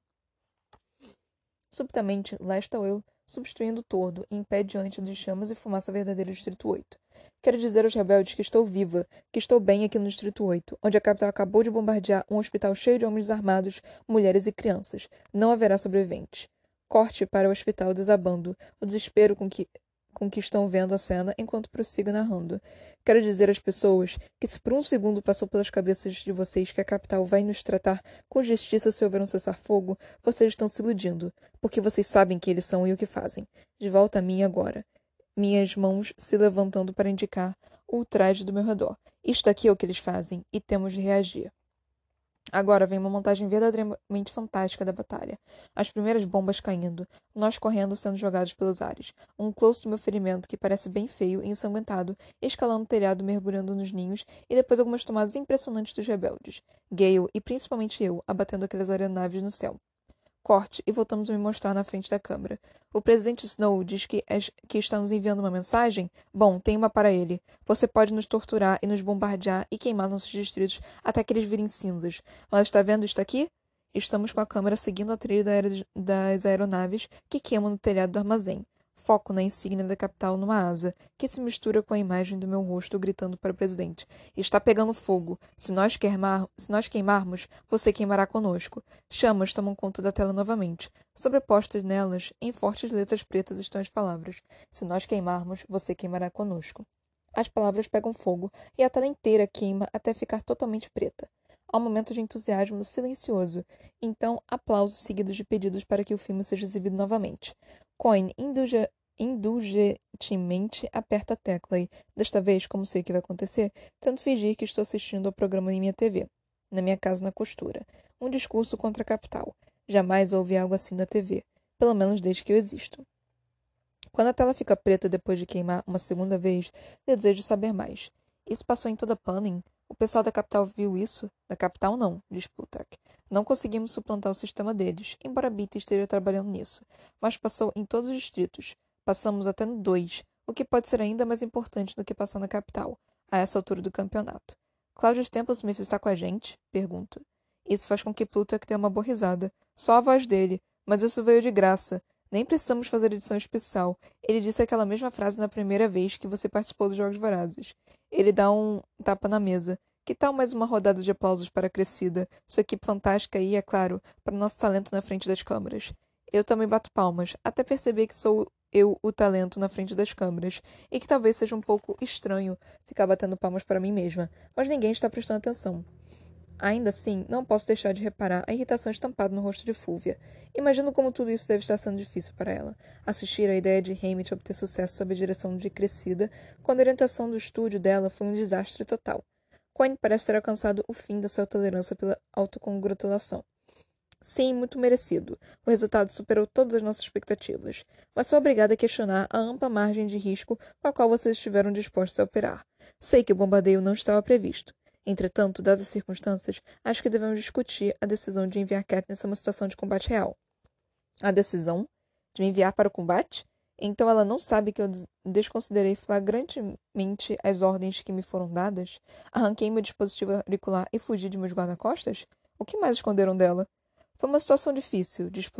Subitamente, lá estou eu, substituindo tordo, em pé diante de chamas e fumaça verdadeira do Distrito 8. Quero dizer aos rebeldes que estou viva, que estou bem aqui no Distrito 8, onde a capital acabou de bombardear um hospital cheio de homens armados, mulheres e crianças. Não haverá sobreviventes. Corte para o hospital desabando, o desespero com que com que estão vendo a cena enquanto prossigo narrando. Quero dizer às pessoas que se por um segundo passou pelas cabeças de vocês que a capital vai nos tratar com justiça se houver um cessar-fogo, vocês estão se iludindo, porque vocês sabem que eles são e o que fazem. De volta a mim agora minhas mãos se levantando para indicar o traje do meu redor. Isto aqui é o que eles fazem, e temos de reagir. Agora vem uma montagem verdadeiramente fantástica da batalha. As primeiras bombas caindo, nós correndo sendo jogados pelos ares. Um close do meu ferimento que parece bem feio e ensanguentado, escalando o telhado, mergulhando nos ninhos, e depois algumas tomadas impressionantes dos rebeldes. Gale, e principalmente eu, abatendo aquelas aeronaves no céu. Corte e voltamos a me mostrar na frente da câmera. O presidente Snow diz que, é, que está nos enviando uma mensagem? Bom, tem uma para ele. Você pode nos torturar e nos bombardear e queimar nossos distritos até que eles virem cinzas. Mas está vendo isto aqui? Estamos com a câmera seguindo a trilha das aeronaves que queimam no telhado do armazém foco na insígnia da capital numa asa, que se mistura com a imagem do meu rosto gritando para o presidente. Está pegando fogo. Se nós, queimar, se nós queimarmos, você queimará conosco. Chamas tomam conta da tela novamente. Sobrepostas nelas, em fortes letras pretas, estão as palavras: Se nós queimarmos, você queimará conosco. As palavras pegam fogo e a tela inteira queima até ficar totalmente preta. Há um momento de entusiasmo silencioso, então aplausos seguidos de pedidos para que o filme seja exibido novamente. Coin indulge, indulgentemente aperta a tecla e, desta vez, como sei que vai acontecer, tento fingir que estou assistindo ao programa em minha TV, na minha casa na costura. Um discurso contra a capital. Jamais ouvi algo assim na TV, pelo menos desde que eu existo. Quando a tela fica preta depois de queimar uma segunda vez, desejo saber mais. Isso passou em toda Panning? O pessoal da capital viu isso? Da capital, não, diz Plutarch. Não conseguimos suplantar o sistema deles, embora Beatty esteja trabalhando nisso, mas passou em todos os distritos. Passamos até no 2, o que pode ser ainda mais importante do que passar na capital, a essa altura do campeonato. Claudius Templesmith está com a gente? Pergunto. Isso faz com que Plutarch tenha uma boa risada. Só a voz dele, mas isso veio de graça. Nem precisamos fazer edição especial. Ele disse aquela mesma frase na primeira vez que você participou dos Jogos Vorazes. Ele dá um tapa na mesa. Que tal mais uma rodada de aplausos para a Crescida, sua equipe fantástica e, é claro, para o nosso talento na frente das câmeras? Eu também bato palmas, até perceber que sou eu o talento na frente das câmeras, e que talvez seja um pouco estranho ficar batendo palmas para mim mesma, mas ninguém está prestando atenção. Ainda assim, não posso deixar de reparar a irritação estampada no rosto de Fúvia. Imagino como tudo isso deve estar sendo difícil para ela. Assistir à ideia de Hamit obter sucesso sob a direção de Crescida, quando a orientação do estúdio dela foi um desastre total. Coin parece ter alcançado o fim da sua tolerância pela autocongratulação. Sim, muito merecido. O resultado superou todas as nossas expectativas. Mas sou obrigada a questionar a ampla margem de risco com a qual vocês estiveram dispostos a operar. Sei que o bombardeio não estava previsto. Entretanto, dadas as circunstâncias, acho que devemos discutir a decisão de enviar Katniss a uma situação de combate real. A decisão? De me enviar para o combate? Então ela não sabe que eu desconsiderei flagrantemente as ordens que me foram dadas? Arranquei meu dispositivo auricular e fugi de meus guarda-costas? O que mais esconderam dela? Foi uma situação difícil, diz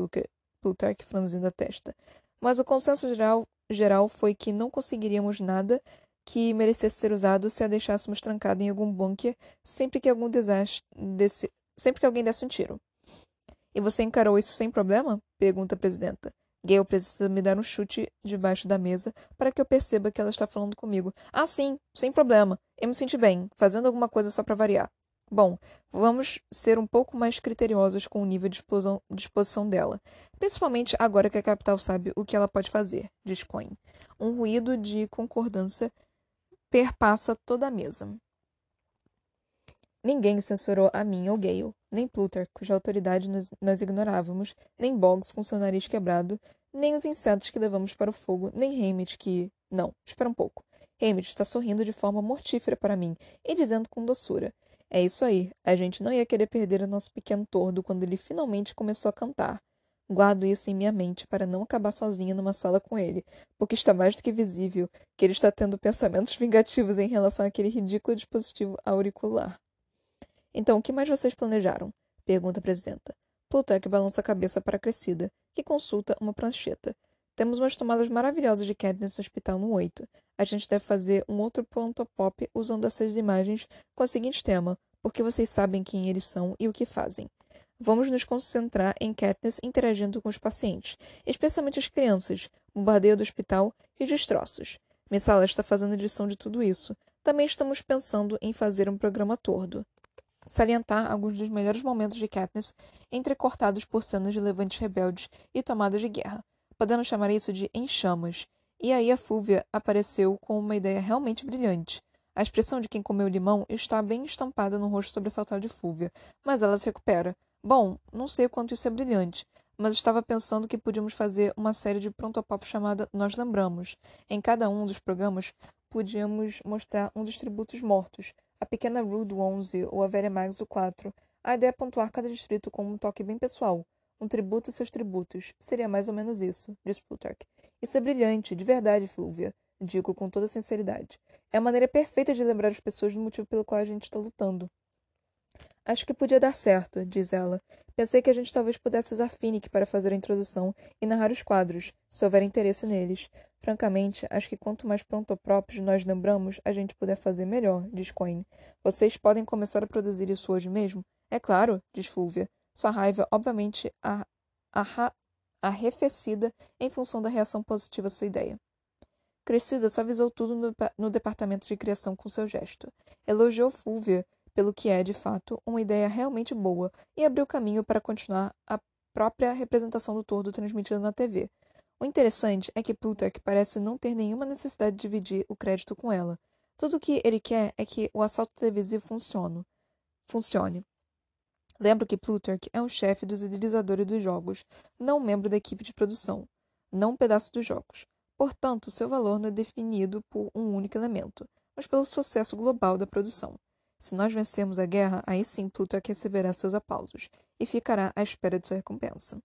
Plutarch franzindo a testa. Mas o consenso geral, geral foi que não conseguiríamos nada que merecesse ser usado se a deixássemos trancada em algum bunker sempre que algum desastre desse, sempre que alguém desse um tiro. E você encarou isso sem problema? pergunta a presidenta. Gale precisa me dar um chute debaixo da mesa para que eu perceba que ela está falando comigo. Ah, sim, sem problema. Eu me senti bem, fazendo alguma coisa só para variar. Bom, vamos ser um pouco mais criteriosos com o nível de, explosão, de exposição dela, principalmente agora que a capital sabe o que ela pode fazer, diz Coin. Um ruído de concordância perpassa toda a mesa. Ninguém censurou a mim ou Gale, nem Plutarch, cuja autoridade nós, nós ignorávamos, nem Boggs com seu nariz quebrado, nem os insetos que levamos para o fogo, nem Hamid que... Não, espera um pouco. Hamid está sorrindo de forma mortífera para mim e dizendo com doçura: é isso aí. A gente não ia querer perder o nosso pequeno tordo quando ele finalmente começou a cantar. Guardo isso em minha mente para não acabar sozinha numa sala com ele, porque está mais do que visível que ele está tendo pensamentos vingativos em relação àquele ridículo dispositivo auricular. Então, o que mais vocês planejaram? Pergunta a presidenta. Plutarch balança a cabeça para a crescida, que consulta uma prancheta. Temos umas tomadas maravilhosas de Katniss no hospital no 8. A gente deve fazer um outro ponto pop usando essas imagens com o seguinte tema, porque vocês sabem quem eles são e o que fazem. Vamos nos concentrar em Katniss interagindo com os pacientes, especialmente as crianças, bombardeio do hospital e destroços. Missala está fazendo edição de tudo isso. Também estamos pensando em fazer um programa tordo. Salientar alguns dos melhores momentos de Katniss, entrecortados por cenas de levantes rebeldes e tomadas de guerra. Podemos chamar isso de em chamas. E aí a Fúvia apareceu com uma ideia realmente brilhante. A expressão de quem comeu limão está bem estampada no rosto sobressaltado de Fúvia, mas ela se recupera. Bom, não sei o quanto isso é brilhante, mas estava pensando que podíamos fazer uma série de prontopop chamada Nós Lembramos. Em cada um dos programas, podíamos mostrar um dos tributos mortos, a pequena Rue do 11 ou a velha Mags do 4. A ideia é pontuar cada distrito com um toque bem pessoal, um tributo a seus tributos. Seria mais ou menos isso, diz Plutarch. Isso é brilhante, de verdade, Flúvia. Digo com toda sinceridade. É a maneira perfeita de lembrar as pessoas do motivo pelo qual a gente está lutando. Acho que podia dar certo, diz ela. Pensei que a gente talvez pudesse usar Finnick para fazer a introdução e narrar os quadros, se houver interesse neles. Francamente, acho que quanto mais prontopróprios nós lembramos, a gente puder fazer melhor, diz Coin. Vocês podem começar a produzir isso hoje mesmo? É claro, diz Fúvia. Sua raiva, obviamente, arrefecida em função da reação positiva à sua ideia. Crescida suavizou tudo no, no departamento de criação com seu gesto. Elogiou Fúvia pelo que é, de fato, uma ideia realmente boa e abriu caminho para continuar a própria representação do tordo transmitida na TV. O interessante é que Plutarch parece não ter nenhuma necessidade de dividir o crédito com ela. Tudo o que ele quer é que o assalto televisivo funcione. funcione. Lembro que Plutarch é um chefe dos idealizadores dos jogos, não membro da equipe de produção, não um pedaço dos jogos. Portanto, seu valor não é definido por um único elemento, mas pelo sucesso global da produção. Se nós vencermos a guerra, aí sim Plutarch receberá seus aplausos e ficará à espera de sua recompensa.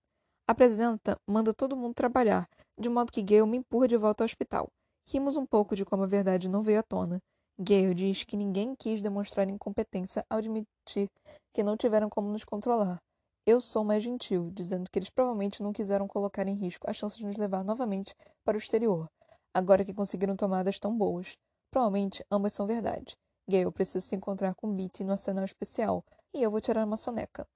A presidenta manda todo mundo trabalhar, de modo que Gale me empurra de volta ao hospital. Rimos um pouco de como a verdade não veio à tona, Gale diz que ninguém quis demonstrar incompetência ao admitir que não tiveram como nos controlar. Eu sou mais gentil, dizendo que eles provavelmente não quiseram colocar em risco a chance de nos levar novamente para o exterior, agora que conseguiram tomadas tão boas. Provavelmente ambas são verdade. Gale precisa se encontrar com Beatty no arsenal especial, e eu vou tirar uma soneca.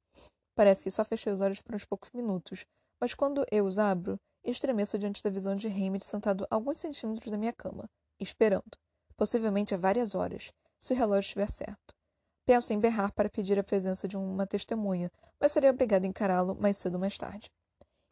Parece que só fechei os olhos por uns poucos minutos, mas quando eu os abro, estremeço diante da visão de Hammett sentado alguns centímetros da minha cama, esperando possivelmente há várias horas, se o relógio estiver certo. Penso em berrar para pedir a presença de uma testemunha, mas serei obrigada a encará-lo mais cedo ou mais tarde.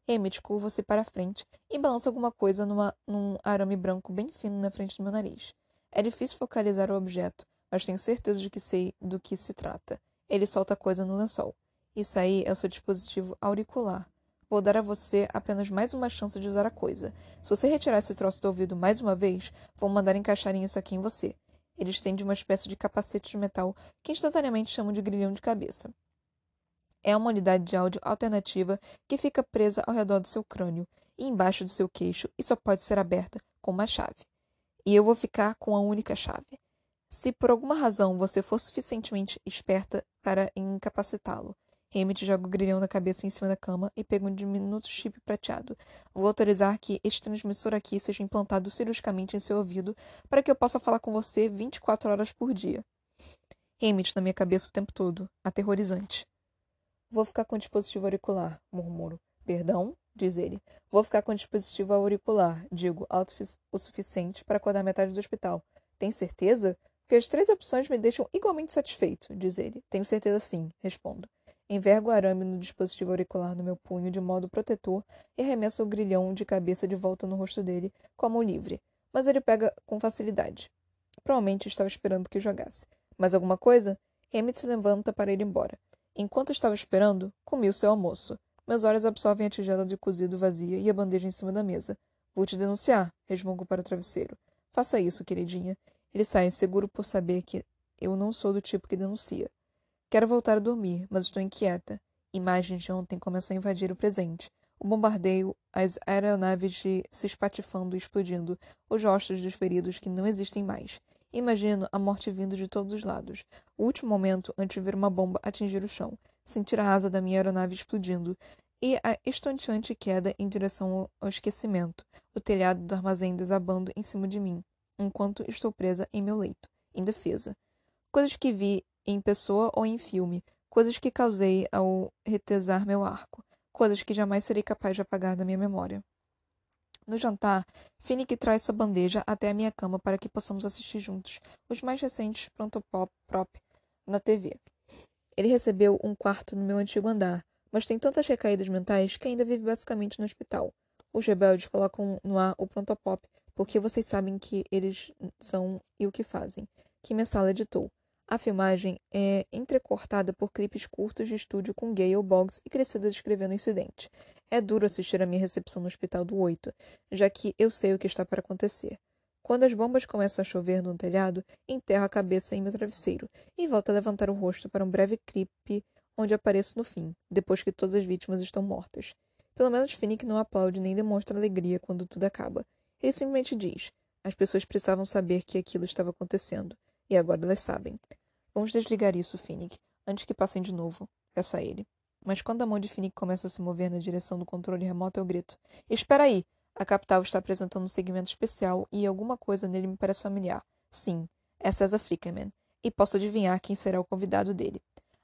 Emmett curva-se para a frente e balança alguma coisa numa, num arame branco bem fino na frente do meu nariz. É difícil focalizar o objeto, mas tenho certeza de que sei do que se trata. Ele solta coisa no lençol. Isso aí é o seu dispositivo auricular. Vou dar a você apenas mais uma chance de usar a coisa. Se você retirar esse troço do ouvido mais uma vez, vou mandar encaixarem isso aqui em você. Ele estende uma espécie de capacete de metal que instantaneamente chamam de grilhão de cabeça. É uma unidade de áudio alternativa que fica presa ao redor do seu crânio e embaixo do seu queixo e só pode ser aberta com uma chave. E eu vou ficar com a única chave. Se por alguma razão você for suficientemente esperta para incapacitá-lo, Hammett joga o grilhão da cabeça em cima da cama e pega um diminuto chip prateado. Vou autorizar que este transmissor aqui seja implantado cirurgicamente em seu ouvido para que eu possa falar com você 24 horas por dia. Hammett na minha cabeça o tempo todo, aterrorizante. Vou ficar com o dispositivo auricular, murmuro. Perdão? diz ele. Vou ficar com o dispositivo auricular, digo, alto o suficiente para acordar metade do hospital. Tem certeza? Porque as três opções me deixam igualmente satisfeito, diz ele. Tenho certeza sim, respondo. Envergo o arame no dispositivo auricular no meu punho de modo protetor e arremesso o grilhão de cabeça de volta no rosto dele, com a mão livre. Mas ele pega com facilidade. Provavelmente estava esperando que jogasse. Mais alguma coisa? Emmett se levanta para ir embora. Enquanto estava esperando, comi o seu almoço. Meus olhos absorvem a tigela de cozido vazia e a bandeja em cima da mesa. Vou te denunciar, resmungo para o travesseiro. Faça isso, queridinha. Ele sai, seguro por saber que eu não sou do tipo que denuncia. Quero voltar a dormir, mas estou inquieta. Imagens de ontem começam a invadir o presente. O bombardeio, as aeronaves de se espatifando e explodindo, os rostos dos feridos que não existem mais. Imagino a morte vindo de todos os lados. O último momento antes de ver uma bomba atingir o chão, sentir a asa da minha aeronave explodindo e a estonteante queda em direção ao esquecimento, o telhado do armazém desabando em cima de mim, enquanto estou presa em meu leito, indefesa. Coisas que vi em pessoa ou em filme, coisas que causei ao retesar meu arco, coisas que jamais serei capaz de apagar da minha memória. No jantar, Finnick traz sua bandeja até a minha cama para que possamos assistir juntos os mais recentes Prontopop na TV. Ele recebeu um quarto no meu antigo andar, mas tem tantas recaídas mentais que ainda vive basicamente no hospital. Os rebeldes colocam no ar o Prontopop porque vocês sabem que eles são e o que fazem, que minha sala editou. A filmagem é entrecortada por clipes curtos de estúdio com Gale Boggs e Crescida descrevendo o incidente. É duro assistir a minha recepção no Hospital do Oito, já que eu sei o que está para acontecer. Quando as bombas começam a chover no telhado, enterro a cabeça em meu travesseiro e volto a levantar o rosto para um breve clipe onde apareço no fim, depois que todas as vítimas estão mortas. Pelo menos Finnick não aplaude nem demonstra alegria quando tudo acaba. Ele simplesmente diz: as pessoas precisavam saber que aquilo estava acontecendo, e agora elas sabem. Vamos desligar isso, Finnick, antes que passem de novo. Peço a ele. Mas quando a mão de Finnick começa a se mover na direção do controle remoto, eu grito. Espera aí! A capital está apresentando um segmento especial e alguma coisa nele me parece familiar. Sim, é César Flickerman. E posso adivinhar quem será o convidado dele.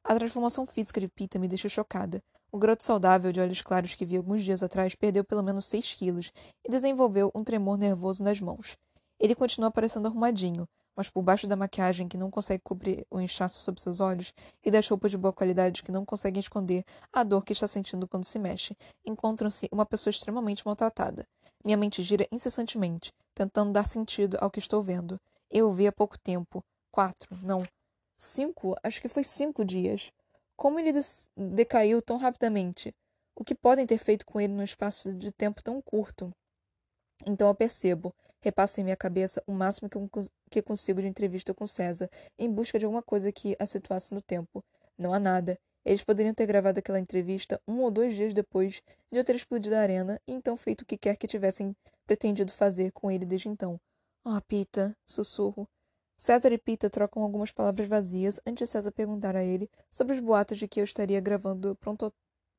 A transformação física de Pita me deixa chocada. O garoto saudável de olhos claros que vi alguns dias atrás perdeu pelo menos seis quilos e desenvolveu um tremor nervoso nas mãos. Ele continua parecendo arrumadinho, mas por baixo da maquiagem que não consegue cobrir o inchaço sob seus olhos e das roupas de boa qualidade que não conseguem esconder a dor que está sentindo quando se mexe, encontram-se uma pessoa extremamente maltratada. Minha mente gira incessantemente, tentando dar sentido ao que estou vendo. Eu vi há pouco tempo. Quatro, não. Cinco? Acho que foi cinco dias. Como ele decaiu tão rapidamente? O que podem ter feito com ele num espaço de tempo tão curto? Então eu percebo, repasso em minha cabeça o máximo que, consigo de entrevista com César, em busca de alguma coisa que a situasse no tempo. Não há nada. Eles poderiam ter gravado aquela entrevista um ou dois dias depois de eu ter explodido a arena e então feito o que quer que tivessem pretendido fazer com ele desde então. Oh, Pita, sussurro. César e Pita trocam algumas palavras vazias antes de César perguntar a ele sobre os boatos de que eu estaria gravando pronto,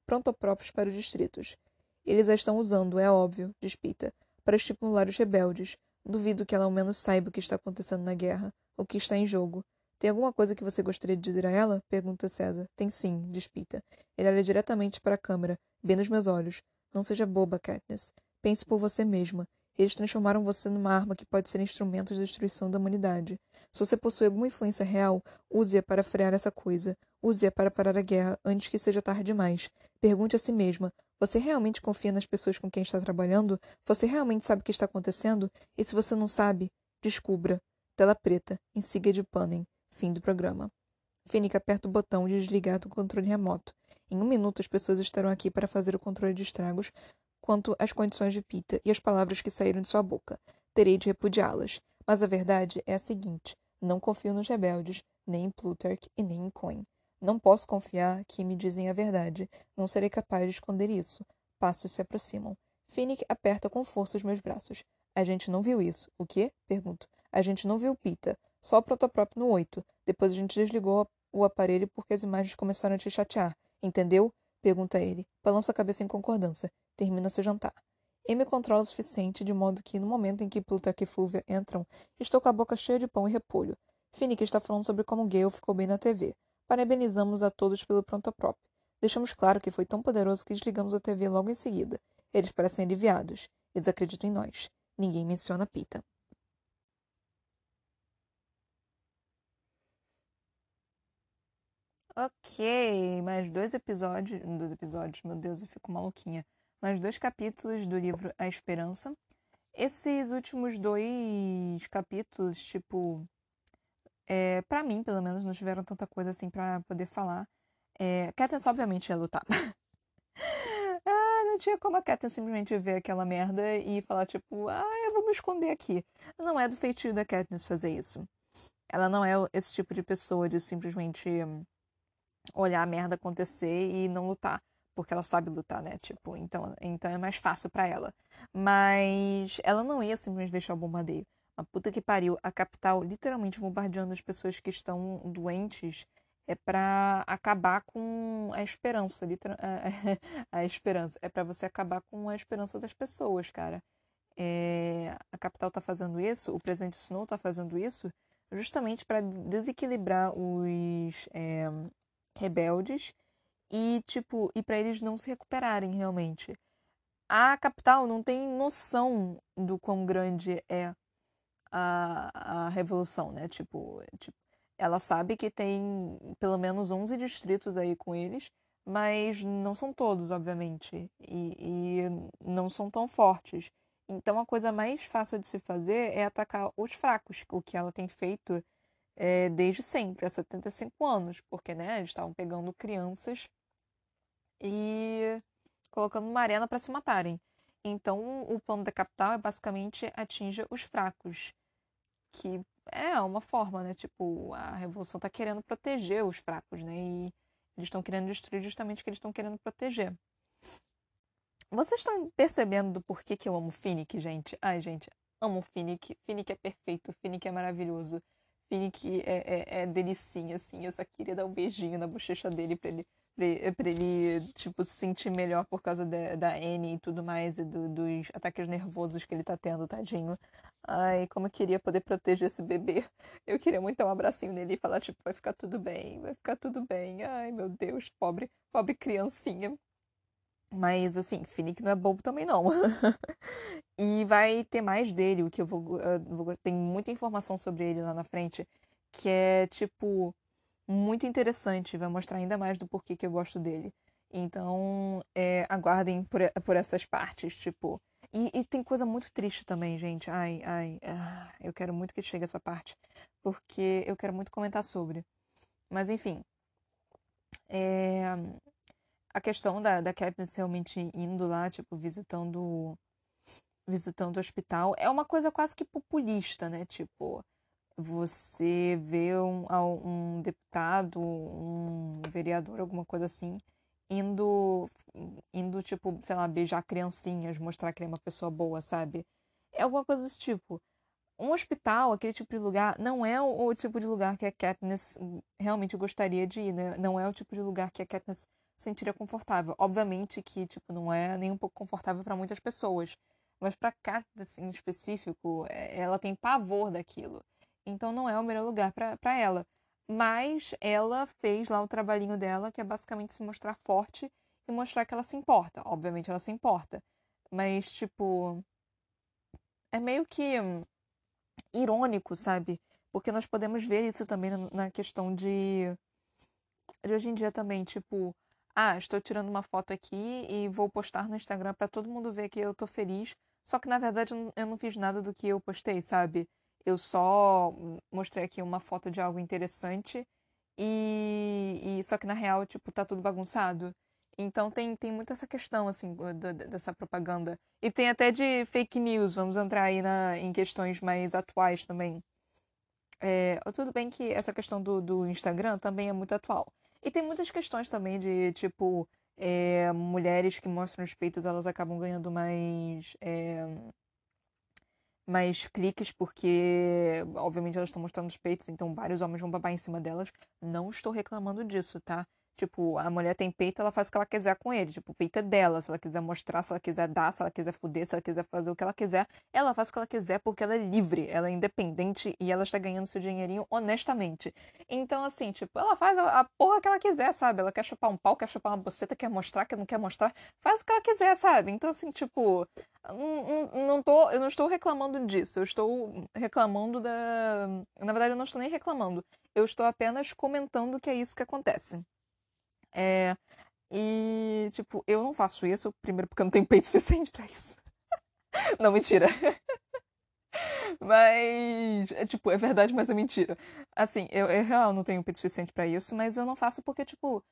prontopróprios para os distritos. Eles a estão usando, é óbvio, diz Pita para estimular os rebeldes. Duvido que ela ao menos saiba o que está acontecendo na guerra, o que está em jogo. Tem alguma coisa que você gostaria de dizer a ela? pergunta César. Tem sim, diz Pita. Ele olha diretamente para a câmera, bem nos meus olhos. Não seja boba, Katniss. Pense por você mesma. Eles transformaram você numa arma que pode ser instrumento de destruição da humanidade. Se você possui alguma influência real, use-a para frear essa coisa. Use-a para parar a guerra antes que seja tarde demais. Pergunte a si mesma: você realmente confia nas pessoas com quem está trabalhando? Você realmente sabe o que está acontecendo? E se você não sabe, descubra. Tela preta, siga de Panem. Fim do programa. Finnick aperta o botão de desligar do controle remoto. Em um minuto, as pessoas estarão aqui para fazer o controle de estragos quanto às condições de Pita e as palavras que saíram de sua boca. Terei de repudiá-las. Mas a verdade é a seguinte: não confio nos rebeldes, nem em Plutarch e nem em Coin. Não posso confiar que me dizem a verdade. Não serei capaz de esconder isso. Passos se aproximam. Finnick aperta com força os meus braços. A gente não viu isso. O quê? Pergunto. A gente não viu Pita. Só o protoprópio no 8. Depois a gente desligou o aparelho porque as imagens começaram a te chatear. Entendeu? Pergunta ele. Balança a cabeça em concordância. Termina seu jantar. Amy controla o suficiente de modo que, no momento em que Plutarch e Flúvia entram, estou com a boca cheia de pão e repolho. Finnick está falando sobre como Gale ficou bem na TV. Parabenizamos a todos pelo pronto-próprio. Deixamos claro que foi tão poderoso que desligamos a TV logo em seguida. Eles parecem aliviados. Eles acreditam em nós. Ninguém menciona Pita. Ok, mais dois episódios. Dois episódios, meu Deus, eu fico maluquinha. Mais dois capítulos do livro A Esperança. Esses últimos dois capítulos, tipo, é, para mim, pelo menos, não tiveram tanta coisa assim para poder falar. É, Katniss, obviamente, ia lutar. ah, não tinha como a Katniss simplesmente ver aquela merda e falar, tipo, ah, eu vou me esconder aqui. Não é do feitio da Katniss fazer isso. Ela não é esse tipo de pessoa de simplesmente olhar a merda acontecer e não lutar. Porque ela sabe lutar, né? Tipo, então, então é mais fácil para ela. Mas ela não ia simplesmente deixar o bombardeio. A puta que pariu, a capital literalmente bombardeando as pessoas que estão doentes é para acabar com a esperança, a, a esperança. É para você acabar com a esperança das pessoas, cara. É, a capital tá fazendo isso, o presidente Snow tá fazendo isso justamente para desequilibrar os é, rebeldes e tipo e para eles não se recuperarem realmente. A capital não tem noção do quão grande é a, a revolução, né? Tipo, tipo, ela sabe que tem pelo menos 11 distritos aí com eles, mas não são todos, obviamente, e, e não são tão fortes. Então, a coisa mais fácil de se fazer é atacar os fracos, o que ela tem feito é, desde sempre, há 75 anos, porque né, eles estavam pegando crianças e colocando numa arena para se matarem. Então, o plano da capital é basicamente atinja os fracos, que é uma forma, né? Tipo, a revolução está querendo proteger os fracos, né? E eles estão querendo destruir justamente o que eles estão querendo proteger. Vocês estão percebendo do porquê que eu amo Finnick, gente? Ai, gente, amo Finnick. Finnick é perfeito, Finnick é maravilhoso. Finnick é, é, é delicinha, assim. Eu só queria dar um beijinho na bochecha dele pra ele pra ele, tipo, se sentir melhor por causa da, da Annie e tudo mais, e do, dos ataques nervosos que ele tá tendo, tadinho. Ai, como eu queria poder proteger esse bebê. Eu queria muito dar um abracinho nele e falar, tipo, vai ficar tudo bem, vai ficar tudo bem. Ai, meu Deus, pobre, pobre criancinha. Mas, assim, Finnick não é bobo também, não. e vai ter mais dele, o que eu vou, eu vou. Tem muita informação sobre ele lá na frente, que é, tipo muito interessante, vai mostrar ainda mais do porquê que eu gosto dele. Então, é, aguardem por, por essas partes, tipo. E, e, tem coisa muito triste também, gente. Ai, ai, ah, eu quero muito que chegue essa parte, porque eu quero muito comentar sobre. Mas, enfim. É, a questão da, da Katniss realmente indo lá, tipo, visitando visitando o hospital, é uma coisa quase que populista, né? Tipo, você vê um, um deputado, um vereador, alguma coisa assim, indo, indo, tipo, sei lá, beijar criancinhas, mostrar que ele é uma pessoa boa, sabe? É alguma coisa desse tipo. Um hospital, aquele tipo de lugar, não é o, o tipo de lugar que a Katniss realmente gostaria de ir, né? Não é o tipo de lugar que a Katniss sentiria confortável. Obviamente que, tipo, não é nem um pouco confortável para muitas pessoas. Mas para Katniss em específico, é, ela tem pavor daquilo. Então não é o melhor lugar para ela. Mas ela fez lá o trabalhinho dela, que é basicamente se mostrar forte e mostrar que ela se importa. Obviamente ela se importa. Mas, tipo. É meio que irônico, sabe? Porque nós podemos ver isso também na questão de. De hoje em dia também, tipo. Ah, estou tirando uma foto aqui e vou postar no Instagram para todo mundo ver que eu tô feliz. Só que na verdade eu não fiz nada do que eu postei, sabe? Eu só mostrei aqui uma foto de algo interessante e, e só que na real, tipo, tá tudo bagunçado. Então tem, tem muito essa questão, assim, dessa propaganda. E tem até de fake news, vamos entrar aí na, em questões mais atuais também. É, tudo bem que essa questão do, do Instagram também é muito atual. E tem muitas questões também de, tipo, é, mulheres que mostram os peitos, elas acabam ganhando mais. É, mais cliques, porque, obviamente, elas estão mostrando os peitos, então vários homens vão babar em cima delas. Não estou reclamando disso, tá? Tipo, a mulher tem peito, ela faz o que ela quiser com ele. Tipo, o peito é dela. Se ela quiser mostrar, se ela quiser dar, se ela quiser fuder, se ela quiser fazer o que ela quiser, ela faz o que ela quiser porque ela é livre, ela é independente e ela está ganhando seu dinheirinho honestamente. Então, assim, tipo, ela faz a, porra que ela quiser, sabe? Ela quer chupar um pau, quer chupar uma boceta, quer mostrar, quer não quer mostrar, faz o que ela quiser, sabe? Então, assim, tipo, não, não tô, eu não estou reclamando disso. Eu estou reclamando da. Na verdade, eu não estou nem reclamando. Eu estou apenas comentando que é isso que acontece. É, e, tipo, eu não faço isso, primeiro porque eu não tenho peito suficiente para isso. não, mentira. mas, é, tipo, é verdade, mas é mentira. Assim, eu, eu real não tenho peito suficiente para isso, mas eu não faço porque, tipo,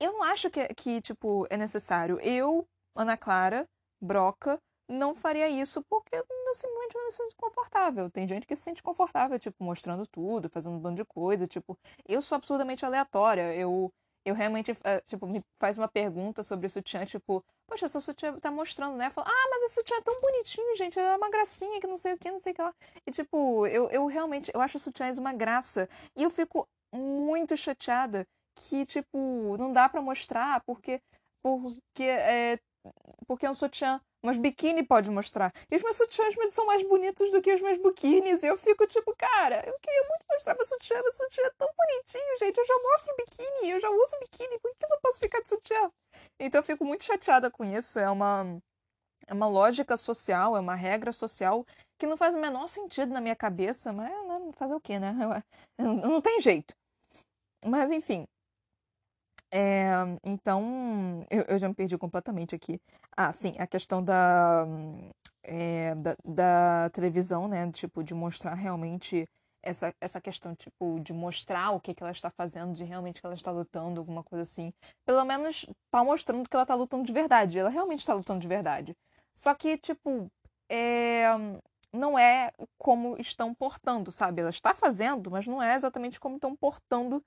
eu não acho que, que, tipo, é necessário. Eu, Ana Clara, Broca, não faria isso porque eu simplesmente não me sinto confortável. Tem gente que se sente confortável, tipo, mostrando tudo, fazendo um bando de coisa. Tipo, eu sou absurdamente aleatória. Eu eu realmente, eh, tipo, me faz uma pergunta sobre o sutiã, tipo, poxa, seu sutiã tá mostrando, né? Fala, ah, mas esse sutiã é tão bonitinho, gente, ele é uma gracinha, que não sei o que, não sei o que lá. E, tipo, eu, eu realmente, eu acho o sutiãs uma graça. E eu fico muito chateada que, tipo, não dá para mostrar, porque, porque, é, porque é um sutiã mas biquíni pode mostrar. E os meus sutiãs são mais bonitos do que os meus biquínis. E eu fico tipo, cara, eu queria muito mostrar meu sutiã. Meu sutiã é tão bonitinho, gente. Eu já mostro biquíni, eu já uso biquíni. Por que eu não posso ficar de sutiã? Então eu fico muito chateada com isso. É uma, é uma lógica social, é uma regra social que não faz o menor sentido na minha cabeça. Mas né, fazer o quê, né? Não tem jeito. Mas enfim, é, então, eu, eu já me perdi completamente aqui. Ah, sim, a questão da, é, da, da, televisão, né? Tipo, de mostrar realmente essa, essa questão, tipo, de mostrar o que, que ela está fazendo, de realmente que ela está lutando, alguma coisa assim. Pelo menos tá mostrando que ela está lutando de verdade. Ela realmente está lutando de verdade. Só que, tipo, é, não é como estão portando, sabe? Ela está fazendo, mas não é exatamente como estão portando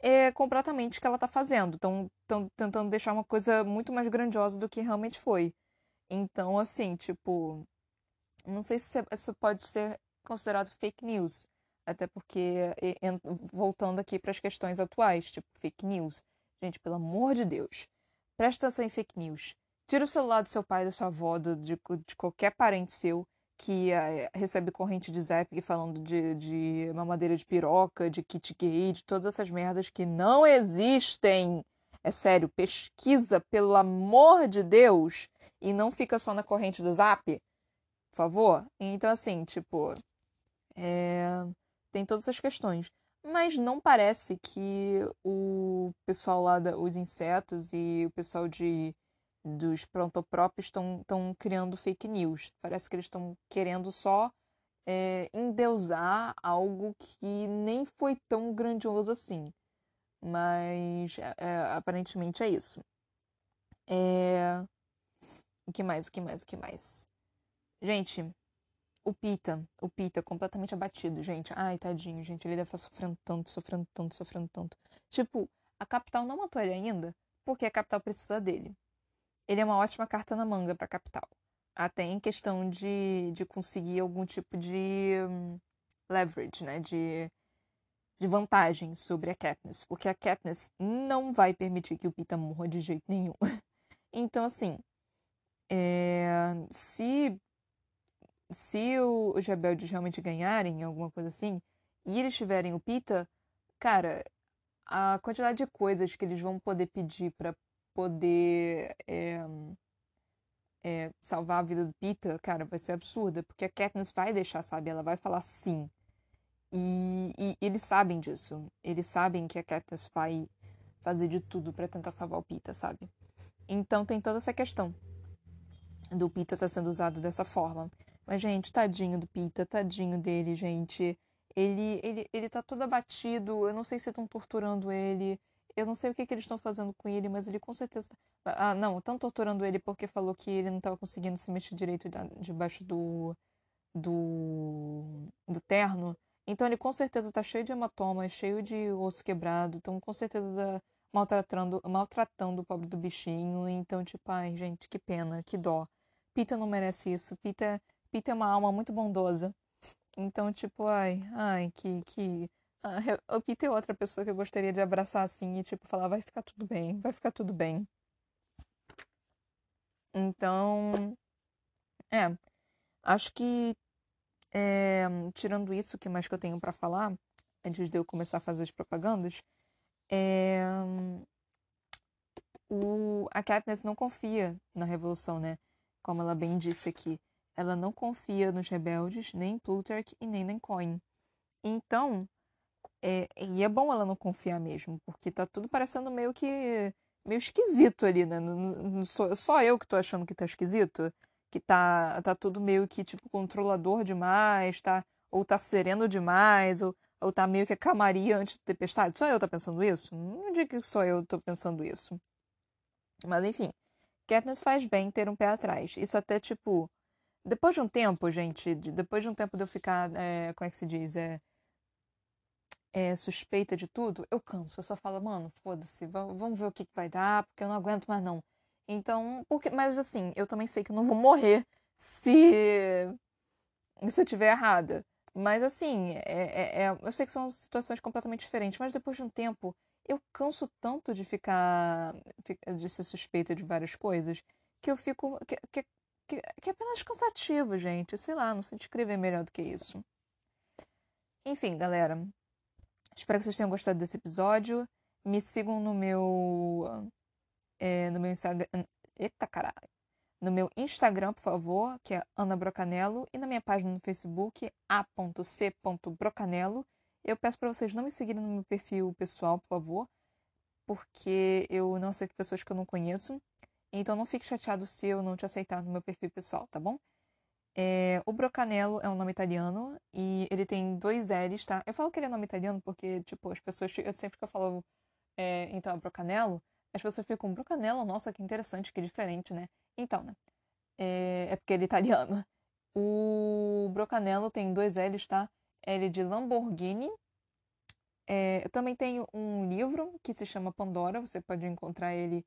é, completamente o que ela está fazendo. Estão tentando deixar uma coisa muito mais grandiosa do que realmente foi. Então, assim, tipo. Não sei se isso pode ser considerado fake news. Até porque, voltando aqui para as questões atuais, tipo, fake news. Gente, pelo amor de Deus, presta atenção em fake news. Tira o celular do seu pai, da sua avó, de, de qualquer parente seu que é, recebe corrente de zap falando de, de mamadeira de piroca, de kit gay, de todas essas merdas que não existem. É sério, pesquisa, pelo amor de Deus, e não fica só na corrente do zap, por favor. Então, assim, tipo, é... tem todas essas questões. Mas não parece que o pessoal lá, da, os insetos e o pessoal de dos prontoprops estão criando fake news. Parece que eles estão querendo só é, endeusar algo que nem foi tão grandioso assim. Mas é, é, aparentemente é isso. É... O que mais? O que mais? O que mais? Gente, o Pita, o Pita completamente abatido, gente. Ai, tadinho, gente. Ele deve estar sofrendo tanto, sofrendo tanto, sofrendo tanto. Tipo, a capital não matou ele ainda, porque a capital precisa dele ele é uma ótima carta na manga para capital. Até em questão de, de conseguir algum tipo de um, leverage, né? De, de vantagem sobre a Katniss. Porque a Katniss não vai permitir que o Pita morra de jeito nenhum. então, assim, é, se, se o, os rebeldes realmente ganharem, alguma coisa assim, e eles tiverem o Pita, cara, a quantidade de coisas que eles vão poder pedir para poder é, é, salvar a vida do Peter, cara, vai ser absurda, porque a Katniss vai deixar, sabe? Ela vai falar sim. E, e eles sabem disso. Eles sabem que a Katniss vai fazer de tudo para tentar salvar o Peter, sabe? Então tem toda essa questão do estar tá sendo usado dessa forma. Mas, gente, tadinho do Pita, tadinho dele, gente. Ele, ele, ele tá todo abatido. Eu não sei se estão torturando ele. Eu não sei o que, que eles estão fazendo com ele, mas ele com certeza. Tá, ah, não, estão torturando ele porque falou que ele não estava conseguindo se mexer direito debaixo do. do. do terno. Então ele com certeza tá cheio de hematoma, cheio de osso quebrado. Então com certeza maltratando, maltratando o pobre do bichinho. Então, tipo, ai, gente, que pena, que dó. Pita não merece isso. Pita, Pita é uma alma muito bondosa. Então, tipo, ai, ai, que. que... O Pita é outra pessoa que eu gostaria de abraçar assim e, tipo, falar: vai ficar tudo bem, vai ficar tudo bem. Então. É. Acho que. É, tirando isso, o que mais que eu tenho para falar, antes de eu começar a fazer as propagandas, é, o, a Katniss não confia na Revolução, né? Como ela bem disse aqui. Ela não confia nos rebeldes, nem em Plutarch e nem em Coin. Então, é, e é bom ela não confiar mesmo, porque tá tudo parecendo meio que meio esquisito ali, né? Não, não sou, só eu que tô achando que tá esquisito, que tá, tá tudo meio que tipo controlador demais, tá ou tá sereno demais, ou, ou tá meio que a camaria antes da tempestade. Só eu tô pensando isso? Não digo que só eu tô pensando isso. Mas enfim, Katniss faz bem ter um pé atrás. Isso até tipo depois de um tempo, gente, depois de um tempo de eu ficar, é, como é que se diz, é, é, suspeita de tudo, eu canso. Eu só falo, mano, foda-se, vamos ver o que, que vai dar, porque eu não aguento mais não. Então, porque, mas assim, eu também sei que eu não vou morrer se se eu tiver errada. Mas assim, é, é, é, eu sei que são situações completamente diferentes, mas depois de um tempo, eu canso tanto de ficar de ser suspeita de várias coisas que eu fico que, que, que, é apenas cansativo, gente. Sei lá, não sei descrever melhor do que isso. Enfim, galera. Espero que vocês tenham gostado desse episódio. Me sigam no meu. É, no meu Instagram. Eita caralho! No meu Instagram, por favor, que é Ana Brocanello, e na minha página no Facebook, a.c.brocanello. Eu peço para vocês não me seguirem no meu perfil pessoal, por favor, porque eu não aceito pessoas que eu não conheço. Então não fique chateado se eu não te aceitar no meu perfil pessoal, tá bom? É, o Brocanello é um nome italiano e ele tem dois L's, tá? Eu falo que ele é nome italiano porque, tipo, as pessoas, sempre que eu falo, é, então, é Brocanello, as pessoas ficam, Brocanello, nossa, que interessante, que diferente, né? Então, né? É, é porque ele é italiano. O Brocanello tem dois L's, tá? L de Lamborghini. É, eu também tenho um livro que se chama Pandora, você pode encontrar ele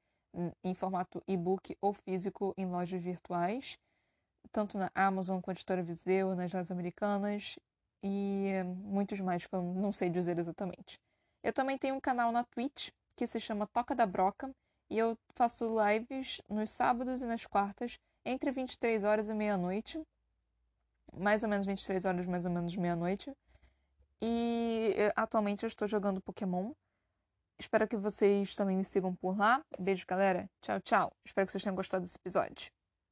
em formato e-book ou físico em lojas virtuais, tanto na Amazon quanto Editora Viseu, nas lojas americanas e muitos mais que eu não sei dizer exatamente. Eu também tenho um canal na Twitch que se chama Toca da Broca e eu faço lives nos sábados e nas quartas entre 23 horas e meia-noite, mais ou menos 23 horas, mais ou menos meia-noite. E eh, atualmente eu estou jogando Pokémon Espero que vocês também me sigam por lá. Beijo, galera. Tchau, tchau. Espero que vocês tenham gostado desse episódio.